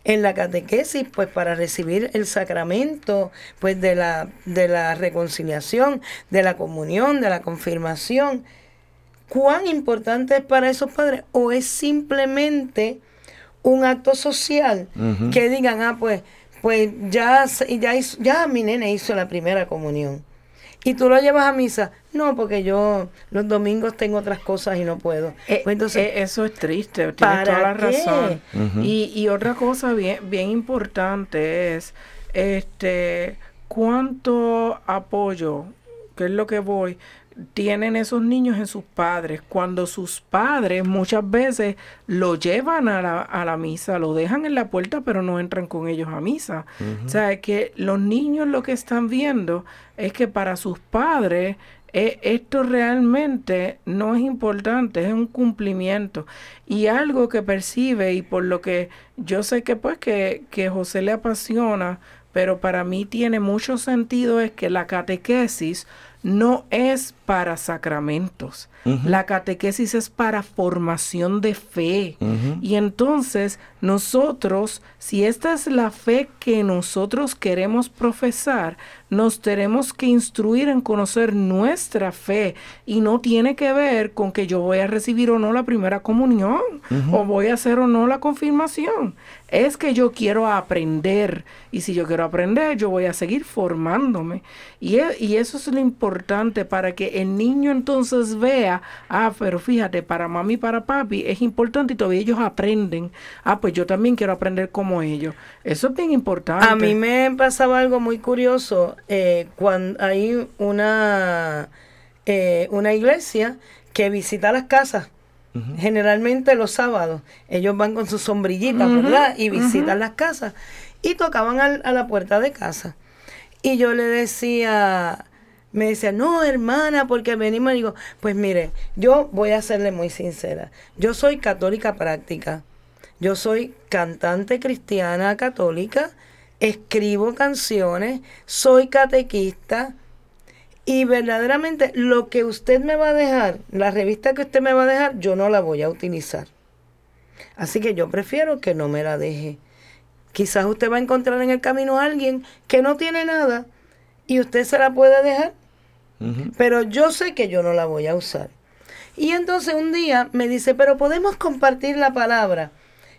en la catequesis pues para recibir el sacramento pues de la de la reconciliación, de la comunión, de la confirmación cuán importante es para esos padres o es simplemente un acto social que digan, ah, pues, pues ya, ya, ya mi nene hizo la primera comunión. Y tú lo llevas a misa. No, porque yo los domingos tengo otras cosas y no puedo. Eh, pues entonces, eh, eso es triste, tienes toda la razón. y, y otra cosa bien, bien importante es este cuánto apoyo, que es lo que voy, tienen esos niños en sus padres, cuando sus padres muchas veces lo llevan a la, a la misa, lo dejan en la puerta, pero no entran con ellos a misa. O sea, que los niños lo que están viendo es que para sus padres e, esto realmente no es importante, es un cumplimiento. Y algo que percibe y por lo que yo sé que pues que, que José le apasiona, pero para mí tiene mucho sentido es que la catequesis no es para sacramentos. La catequesis es para formación de fe. Y entonces nosotros, si esta es la fe que nosotros queremos profesar, nos tenemos que instruir en conocer nuestra fe. Y no tiene que ver con que yo voy a recibir o no la primera comunión o voy a hacer o no la confirmación. Es que yo quiero aprender. Y si yo quiero aprender, yo voy a seguir formándome. Y, e, y eso es lo importante para que el niño entonces vea, ah, pero fíjate, para mami y para papi es importante y todavía ellos aprenden. Ah, pues yo también quiero aprender como ellos. Eso es bien importante. A mí me pasaba algo muy curioso eh, cuando hay una, eh, una iglesia que visita las casas Generalmente los sábados ellos van con sus sombrillitas, ¿verdad? Y visitan las casas. Y tocaban a la puerta de casa. Y yo le decía, me decía, no, hermana, porque venimos. Y digo, pues mire, yo voy a serle muy sincera. Yo soy católica práctica. Yo soy cantante cristiana católica. Escribo canciones. Soy catequista. Y verdaderamente lo que usted me va a dejar, la revista que usted me va a dejar, yo no la voy a utilizar. Así que yo prefiero que no me la deje. Quizás usted va a encontrar en el camino a alguien que no tiene nada y usted se la puede dejar. Pero yo sé que yo no la voy a usar. Y entonces un día me dice, pero podemos compartir la palabra.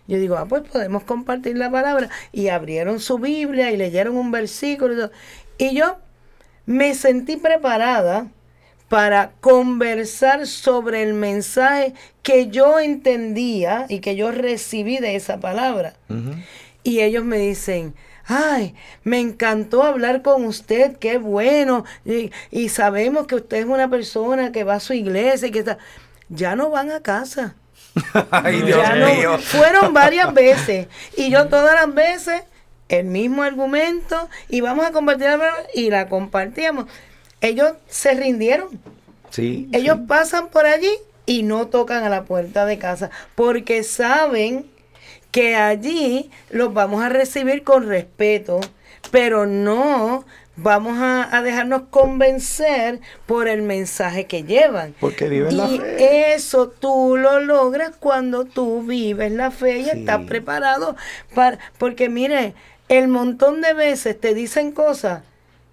Yo digo, ah, pues podemos compartir la palabra. Y abrieron su Biblia y leyeron un versículo. Y, yo me sentí preparada para conversar sobre el mensaje que yo entendía y que yo recibí de esa palabra. Y ellos me dicen, ay, me encantó hablar con usted, qué bueno. Y, sabemos que usted es una persona que va a su iglesia y que está... Ya no van a casa. ay, Dios mío. Fueron varias veces. Y yo todas las veces, el mismo argumento, y vamos a compartir la y la compartíamos. Ellos se rindieron. Sí. Ellos pasan por allí y no tocan a la puerta de casa porque saben que allí los vamos a recibir con respeto, pero no vamos a, dejarnos convencer por el mensaje que llevan. Porque viven la fe. Eso tú lo logras cuando tú vives la fe y estás preparado para. Porque mire, el montón de veces te dicen cosas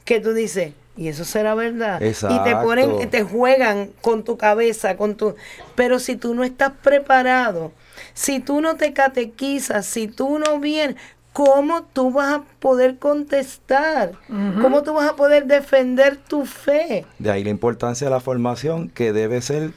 que tú dices. Y eso será verdad. Y te ponen, te juegan con tu cabeza, con tu. Pero si tú no estás preparado, si tú no te catequizas, si tú no vienes, ¿cómo tú vas a poder contestar? ¿Cómo tú vas a poder defender tu fe? De ahí la importancia de la formación que debe ser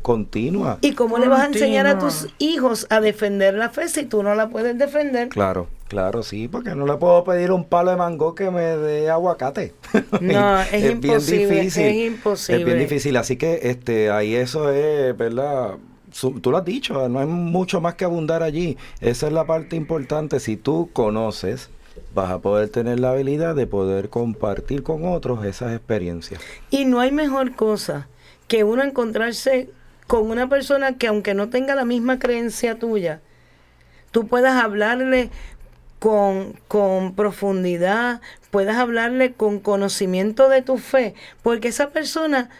continua. ¿Y cómo le vas a enseñar a tus hijos a defender la fe si tú no la puedes defender? Claro, claro, sí, porque no le puedo pedir un palo de mango que me dé aguacate. No, es, imposible, bien difícil. Es imposible. Es bien difícil, así que este ahí eso es, ¿verdad? Tú lo has dicho, no hay mucho más que abundar allí. Esa es la parte importante. Si tú conoces, vas a poder tener la habilidad de poder compartir con otros esas experiencias. Y no hay mejor cosa que uno encontrarse con una persona que aunque no tenga la misma creencia tuya, tú puedas hablarle con, con profundidad, puedas hablarle con conocimiento de tu fe, porque esa persona,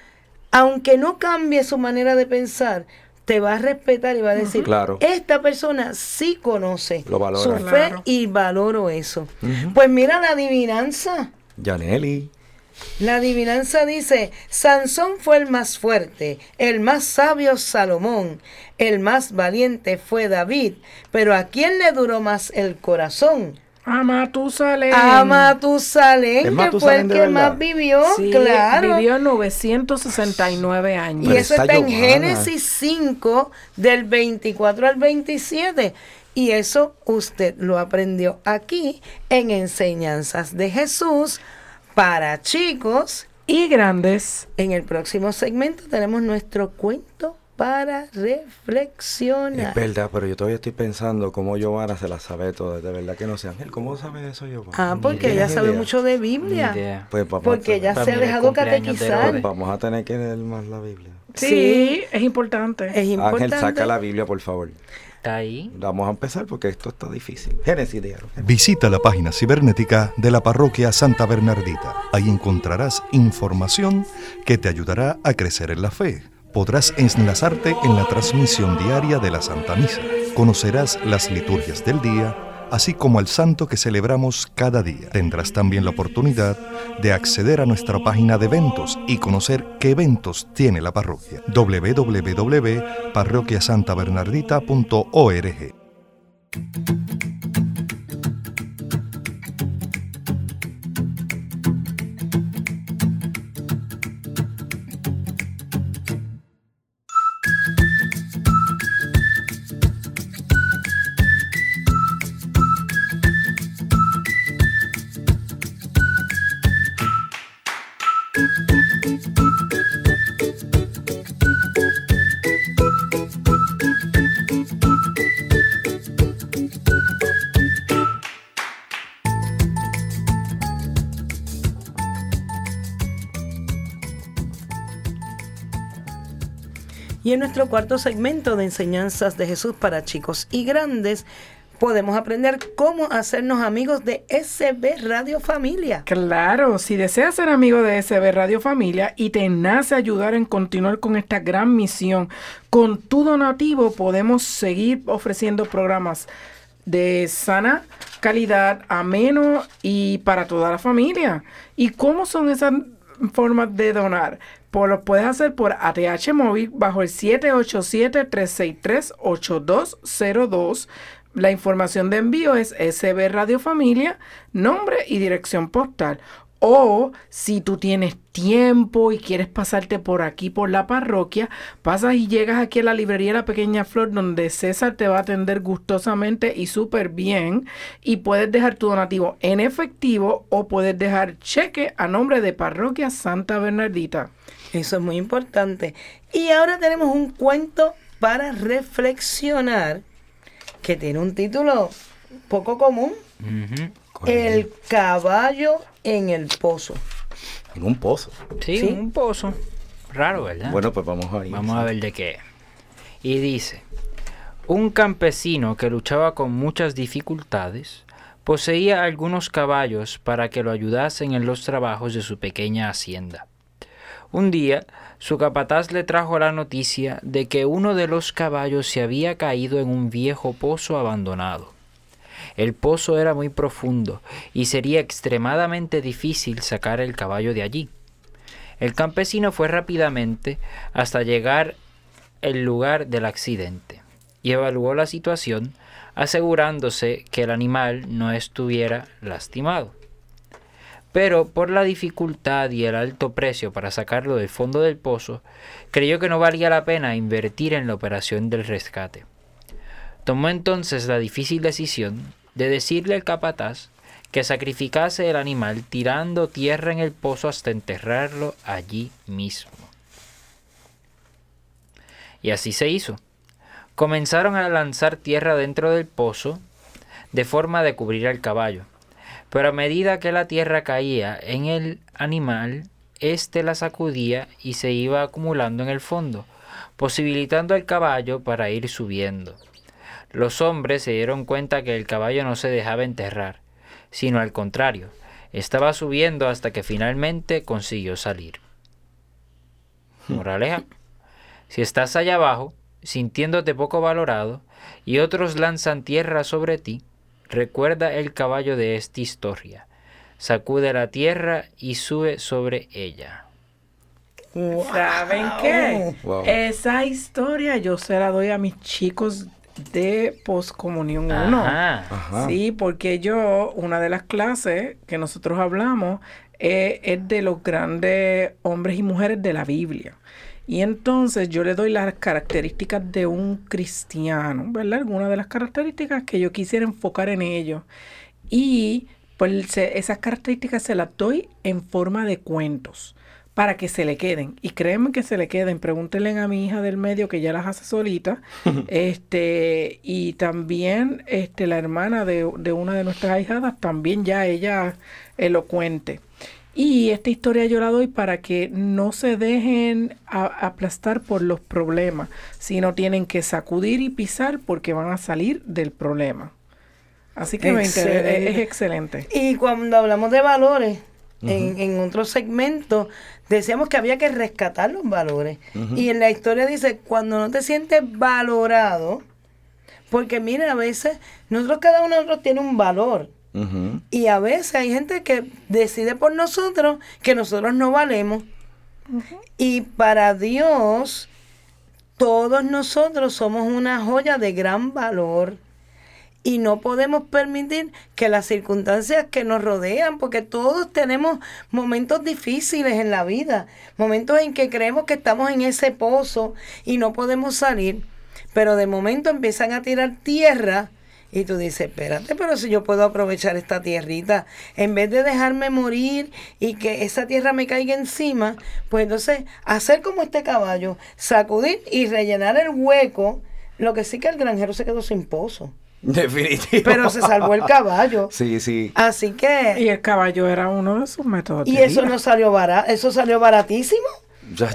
aunque no cambie su manera de pensar, te va a respetar y va a decir, claro. esta persona sí conoce su fe y valoro eso. Pues mira la adivinanza. Yaneli. La adivinanza dice, Sansón fue el más fuerte, el más sabio Salomón, el más valiente fue David, pero ¿a quién le duró más el corazón? A Matusalén. A Matusalén, que fue el que más vivió, claro. Vivió 969 años. Y eso está en Génesis 5, del 24 al 27. Y eso usted lo aprendió aquí en Enseñanzas de Jesús para chicos y grandes. En el próximo segmento tenemos nuestro cuento para reflexionar. Es verdad, pero yo todavía estoy pensando cómo Giovanna se la sabe todo. De verdad que no sé, Ángel, ¿cómo sabe eso Giovanna? Ah, porque ella sabe mucho de Biblia. Pues porque ella se ha dejado catequizar. vamos a tener que leer más la Biblia. Sí, es importante. Es importante. Ángel, saca la Biblia, por favor. Está ahí. Vamos a empezar porque esto está difícil. Génesis de Visita la página cibernética de la parroquia Santa Bernardita. Ahí encontrarás información que te ayudará a crecer en la fe podrás enlazarte en la transmisión diaria de la Santa Misa. Conocerás las liturgias del día, así como al santo que celebramos cada día. Tendrás también la oportunidad de acceder a nuestra página de eventos y conocer qué eventos tiene la parroquia. www.parroquiasantabernardita.org Y en nuestro cuarto segmento de enseñanzas de Jesús para chicos y grandes, podemos aprender cómo hacernos amigos de SB Radio Familia. Claro, si deseas ser amigo de SB Radio Familia y te nace ayudar en continuar con esta gran misión, con tu donativo podemos seguir ofreciendo programas de sana calidad, ameno y para toda la familia. ¿Y cómo son esas formas de donar? Pues lo puedes hacer por ATH móvil bajo el 787-363-8202. La información de envío es SB Radio Familia, nombre y dirección postal. O si tú tienes tiempo y quieres pasarte por aquí, por la parroquia, pasas y llegas aquí a la librería La Pequeña Flor, donde César te va a atender gustosamente y súper bien. Y puedes dejar tu donativo en efectivo o puedes dejar cheque a nombre de Parroquia Santa Bernardita. Eso es muy importante. Y ahora tenemos un cuento para reflexionar que tiene un título poco común. El caballo en el pozo. En un pozo. Sí, Sí. un pozo. Raro, ¿verdad? Bueno, pues vamos a ir. Vamos a ver de qué. Y dice, un campesino que luchaba con muchas dificultades poseía algunos caballos para que lo ayudasen en los trabajos de su pequeña hacienda. Un día, su capataz le trajo la noticia de que uno de los caballos se había caído en un viejo pozo abandonado. El pozo era muy profundo y sería extremadamente difícil sacar el caballo de allí. El campesino fue rápidamente hasta llegar el lugar del accidente y evaluó la situación asegurándose que el animal no estuviera lastimado. Pero por la dificultad y el alto precio para sacarlo del fondo del pozo, creyó que no valía la pena invertir en la operación del rescate. Tomó entonces la difícil decisión de decirle al capataz que sacrificase el animal tirando tierra en el pozo hasta enterrarlo allí mismo. Y así se hizo. Comenzaron a lanzar tierra dentro del pozo de forma de cubrir al caballo. Pero a medida que la tierra caía en el animal, éste la sacudía y se iba acumulando en el fondo, posibilitando al caballo para ir subiendo. Los hombres se dieron cuenta que el caballo no se dejaba enterrar, sino al contrario, estaba subiendo hasta que finalmente consiguió salir. Moraleja. Si estás allá abajo, sintiéndote poco valorado, y otros lanzan tierra sobre ti, recuerda el caballo de esta historia. Sacude la tierra y sube sobre ella. ¿Saben qué? Wow. Esa historia yo se la doy a mis chicos de poscomunión 1. Ajá. Ajá. Sí, porque yo, una de las clases que nosotros hablamos eh, es de los grandes hombres y mujeres de la Biblia. Y entonces yo le doy las características de un cristiano, ¿verdad? Algunas de las características que yo quisiera enfocar en ellos. Y pues se- esas características se las doy en forma de cuentos para que se le queden. Y créanme que se le queden. Pregúntenle a mi hija del medio que ya las hace solita. este, y también este, la hermana de, de una de nuestras ahijadas, también ya ella elocuente. Y esta historia yo la doy para que no se dejen a- aplastar por los problemas, sino tienen que sacudir y pisar porque van a salir del problema. Así que me es excelente. Y cuando hablamos de valores, en, en otro segmento, decíamos que había que rescatar los valores. Y en la historia dice, cuando no te sientes valorado, porque mira, a veces nosotros cada uno de nosotros tiene un valor. Y a veces hay gente que decide por nosotros que nosotros no valemos. Y para Dios, todos nosotros somos una joya de gran valor. Y no podemos permitir que las circunstancias que nos rodean, porque todos tenemos momentos difíciles en la vida, momentos en que creemos que estamos en ese pozo y no podemos salir, pero de momento empiezan a tirar tierra y tú dices, espérate, pero si yo puedo aprovechar esta tierrita, en vez de dejarme morir y que esa tierra me caiga encima, pues entonces hacer como este caballo, sacudir y rellenar el hueco. Lo que sí que el granjero se quedó sin pozo, Definitivo. pero se salvó el caballo. Sí, sí. Así que, Y el caballo era uno de sus métodos. y eso no salió barato, eso salió baratísimo.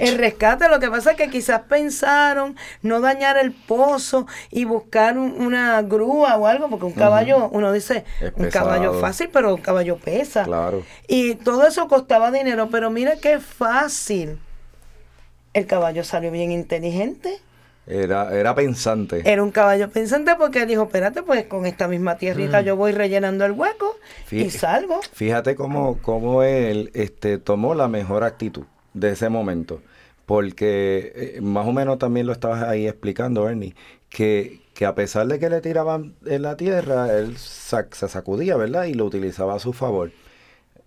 El rescate. Lo que pasa es que quizás pensaron no dañar el pozo y buscar una grúa o algo, porque un caballo, uno dice, un caballo fácil, pero un caballo pesa. Claro. Y todo eso costaba dinero, pero mira qué fácil. El caballo salió bien inteligente. Era, era pensante. Era un caballo pensante porque dijo, espérate, pues con esta misma tierrita mm. yo voy rellenando el hueco y salgo. Fíjate cómo, cómo él este, tomó la mejor actitud de ese momento. Porque eh, más o menos también lo estabas ahí explicando, Ernie, que, que a pesar de que le tiraban en la tierra, él se sacudía, ¿verdad? Y lo utilizaba a su favor.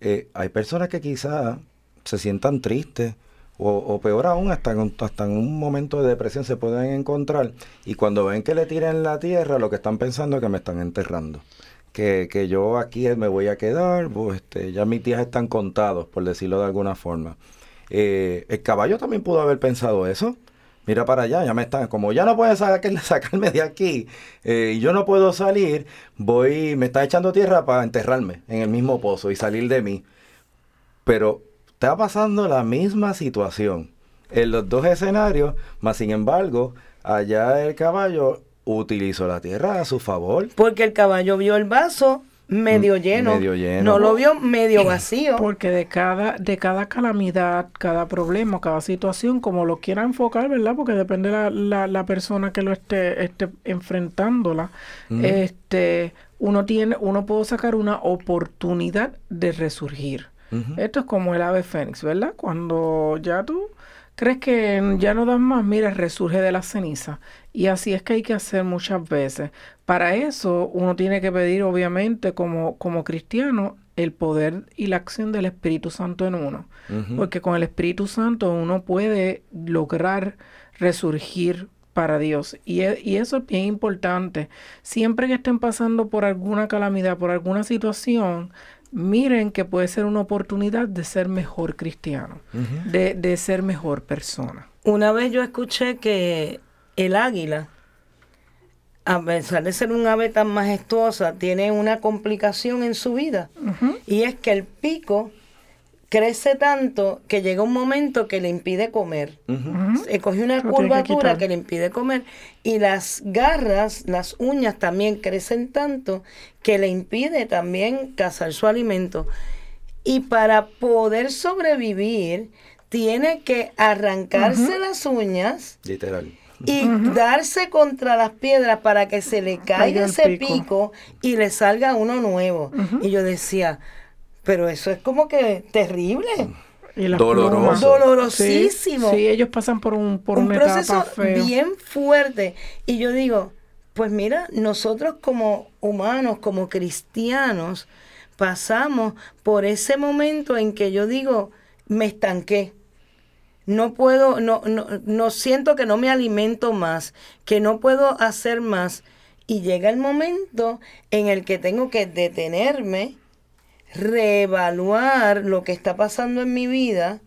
Eh, hay personas que quizás se sientan tristes o, peor aún, hasta en, hasta en un momento de depresión se pueden encontrar y cuando ven que le tiran la tierra, lo que están pensando es que me están enterrando. Que, que yo aquí me voy a quedar, pues, este, ya mis días están contados, por decirlo de alguna forma. Eh, el caballo también pudo haber pensado eso. Mira para allá, ya me están, como ya no pueden sacarme de aquí eh, y yo no puedo salir, voy, me está echando tierra para enterrarme en el mismo pozo y salir de mí. Pero está pasando la misma situación en los dos escenarios, más sin embargo, allá el caballo utilizó la tierra a su favor. Porque el caballo vio el vaso medio lleno, medio lleno. no lo vio medio vacío. Porque de cada, de cada calamidad, cada problema, cada situación, como lo quiera enfocar, ¿verdad? Porque depende la, la, la persona que lo esté, esté enfrentándola, este, uno tiene, uno puede sacar una oportunidad de resurgir. Esto es como el ave fénix, ¿verdad? Cuando ya tú crees que ya no das más, mira, resurge de la ceniza. Y así es que hay que hacer muchas veces. Para eso uno tiene que pedir, obviamente, como, como cristiano, el poder y la acción del Espíritu Santo en uno. Porque con el Espíritu Santo uno puede lograr resurgir para Dios. Y, e, y, eso es bien importante. Siempre que estén pasando por alguna calamidad, por alguna situación, miren que puede ser una oportunidad de ser mejor cristiano, de, de ser mejor persona. Una vez yo escuché que el águila, a pesar de ser un ave tan majestuosa, tiene una complicación en su vida. Y es que el pico crece tanto que llega un momento que le impide comer. Se coge una curvatura que, le impide comer y las garras, las uñas también crecen tanto que le impide también cazar su alimento. Y para poder sobrevivir, tiene que arrancarse las uñas. Literal. Y darse contra las piedras para que se le caiga ese pico. y le salga uno nuevo. Y yo decía, pero eso es como que terrible. Doloroso. Dolorosísimo. Sí, ellos pasan por un, por un proceso bien fuerte. Y yo digo, pues mira, nosotros como humanos, como cristianos, pasamos por ese momento en que yo digo, me estanqué. No puedo, no, no, no siento que no me alimento más, que no puedo hacer más. Y llega el momento en el que tengo que detenerme reevaluar lo que está pasando en mi vida,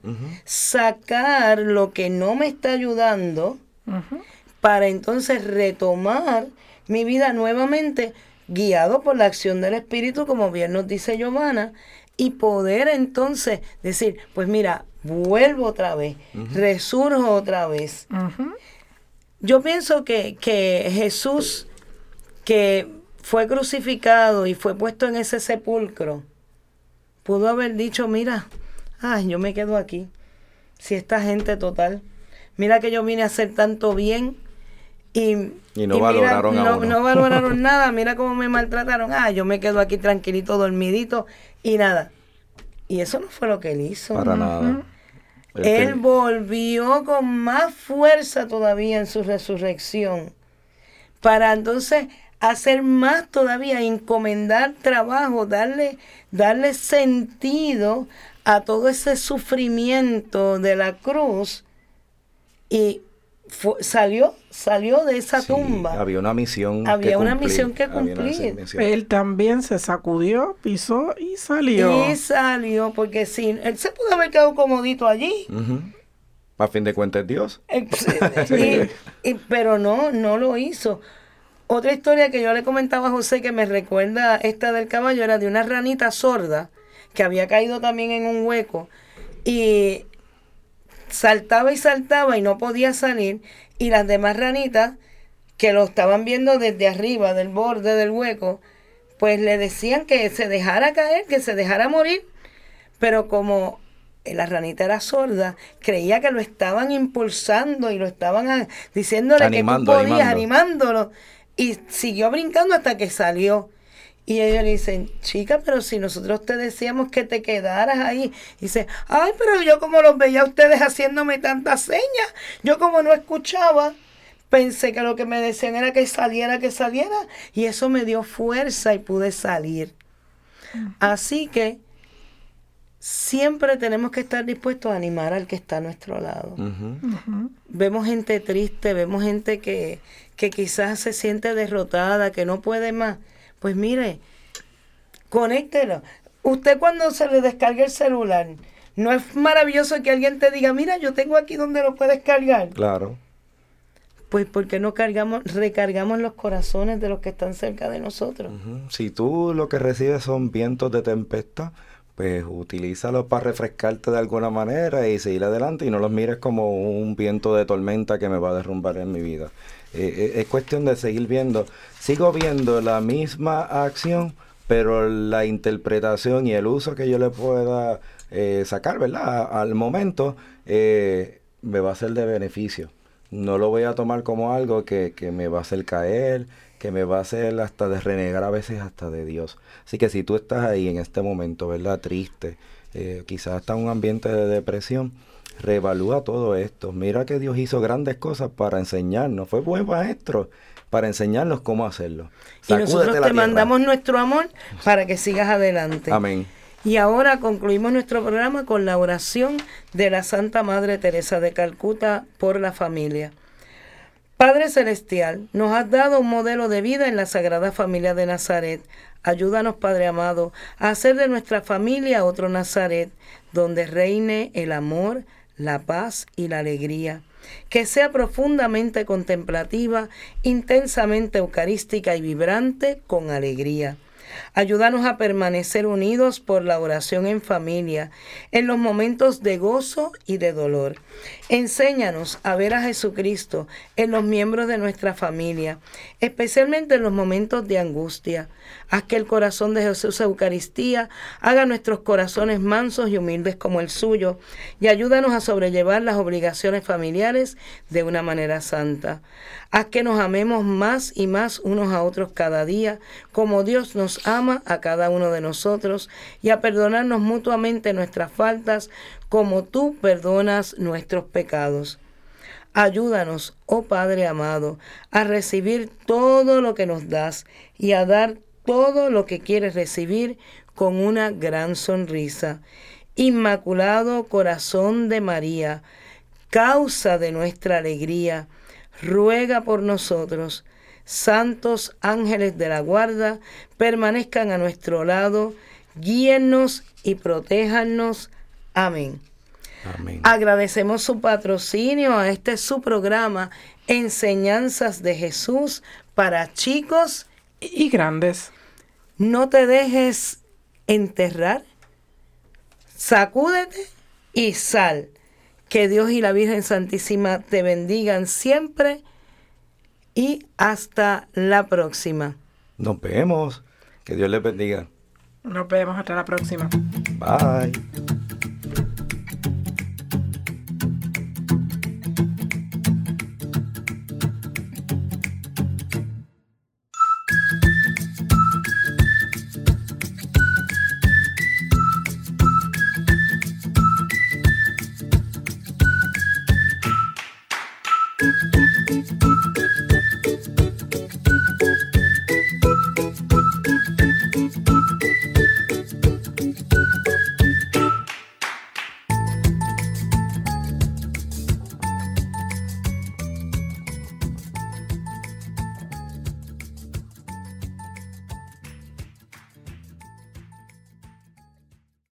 sacar lo que no me está ayudando, para entonces retomar mi vida nuevamente, guiado por la acción del Espíritu, como bien nos dice Giovanna, y poder entonces decir, pues mira, vuelvo otra vez, resurjo otra vez. Yo pienso que, que Jesús, que fue crucificado y fue puesto en ese sepulcro, pudo haber dicho, mira, ay, yo me quedo aquí. Si esta gente total, mira que yo vine a hacer tanto bien y, no valoraron no, valoraron nada, mira cómo me maltrataron. Ah, yo me quedo aquí tranquilito, dormidito y nada. Y eso no fue lo que él hizo. Para nada. Él volvió con más fuerza todavía en su resurrección. Para entonces hacer más todavía, encomendar trabajo, darle, darle sentido a todo ese sufrimiento de la cruz y salió salió de esa tumba. Había una misión. Había una misión que cumplir. Él también se sacudió, pisó y salió. Y salió, porque si él se pudo haber quedado comodito allí. A fin de cuentas, Dios. pero no, no lo hizo. Otra historia que yo le comentaba a José que me recuerda esta del caballo era de una ranita sorda que había caído también en un hueco y saltaba y saltaba y no podía salir y las demás ranitas que lo estaban viendo desde arriba del borde del hueco, pues le decían que se dejara caer, que se dejara morir, pero como la ranita era sorda, creía que lo estaban impulsando y lo estaban diciéndole que tú podías, animándolo, y siguió brincando hasta que salió. Y ellos le dicen, chica, pero si nosotros te decíamos que te quedaras ahí. Y dice, ay, pero yo como los veía a ustedes haciéndome tantas señas, yo como no escuchaba, pensé que lo que me decían era que saliera, que saliera. Y eso me dio fuerza y pude salir. Así que siempre tenemos que estar dispuestos a animar al que está a nuestro lado. Vemos gente triste, vemos gente que, que quizás se siente derrotada, que no puede más pues mire, conéctelo. Usted cuando se le descargue el celular, ¿no es maravilloso que alguien te diga, mira, yo tengo aquí donde lo puedes cargar? Claro. Pues porque no cargamos, recargamos los corazones de los que están cerca de nosotros. Si tú lo que recibes son vientos de tempestad, pues utilízalos para refrescarte de alguna manera y seguir adelante y no los mires como un viento de tormenta que me va a derrumbar en mi vida. Eh, eh, es cuestión de seguir viendo. Sigo viendo la misma acción, pero la interpretación y el uso que yo le pueda eh, sacar, ¿verdad? Al momento me va a ser de beneficio. No lo voy a tomar como algo que, que me va a hacer caer, que me va a hacer hasta de renegar a veces hasta de Dios. Así que si tú estás ahí en este momento, ¿verdad? Triste, quizás está en un ambiente de depresión, reevalúa todo esto. Mira que Dios hizo grandes cosas para enseñarnos. Fue buen maestro para enseñarnos cómo hacerlo. y nosotros te mandamos nuestro amor para que sigas adelante. Amén. Y ahora concluimos nuestro programa con la oración de la Santa Madre Teresa de Calcuta por la familia. Padre Celestial, nos has dado un modelo de vida en la Sagrada Familia de Nazaret. Ayúdanos, Padre amado, a hacer de nuestra familia otro Nazaret, donde reine el amor, la paz y la alegría, que sea profundamente contemplativa, intensamente eucarística y vibrante con alegría. Ayúdanos a permanecer unidos por la oración en familia, en los momentos de gozo y de dolor. Enséñanos a ver a Jesucristo en los miembros de nuestra familia, especialmente en los momentos de angustia. Haz que el corazón de Jesús Eucaristía haga nuestros corazones mansos y humildes como el suyo y ayúdanos a sobrellevar las obligaciones familiares de una manera santa. Haz que nos amemos más y más unos a otros cada día, como Dios nos ama a cada uno de nosotros, y a perdonarnos mutuamente nuestras faltas, como tú perdonas nuestros pecados. Ayúdanos, oh Padre amado, a recibir todo lo que nos das y a dar todo lo que quieres recibir con una gran sonrisa. Inmaculado Corazón de María, causa de nuestra alegría, ruega por nosotros. Santos ángeles de la guarda, permanezcan a nuestro lado, guíennos y protéjanos. Amén. Amén. Agradecemos su patrocinio a este su programa, Enseñanzas de Jesús para chicos y grandes. No te dejes enterrar. Sacúdete y sal. Que Dios y la Virgen Santísima te bendigan siempre y hasta la próxima. Nos vemos. Que Dios les bendiga. Nos vemos hasta la próxima. Bye.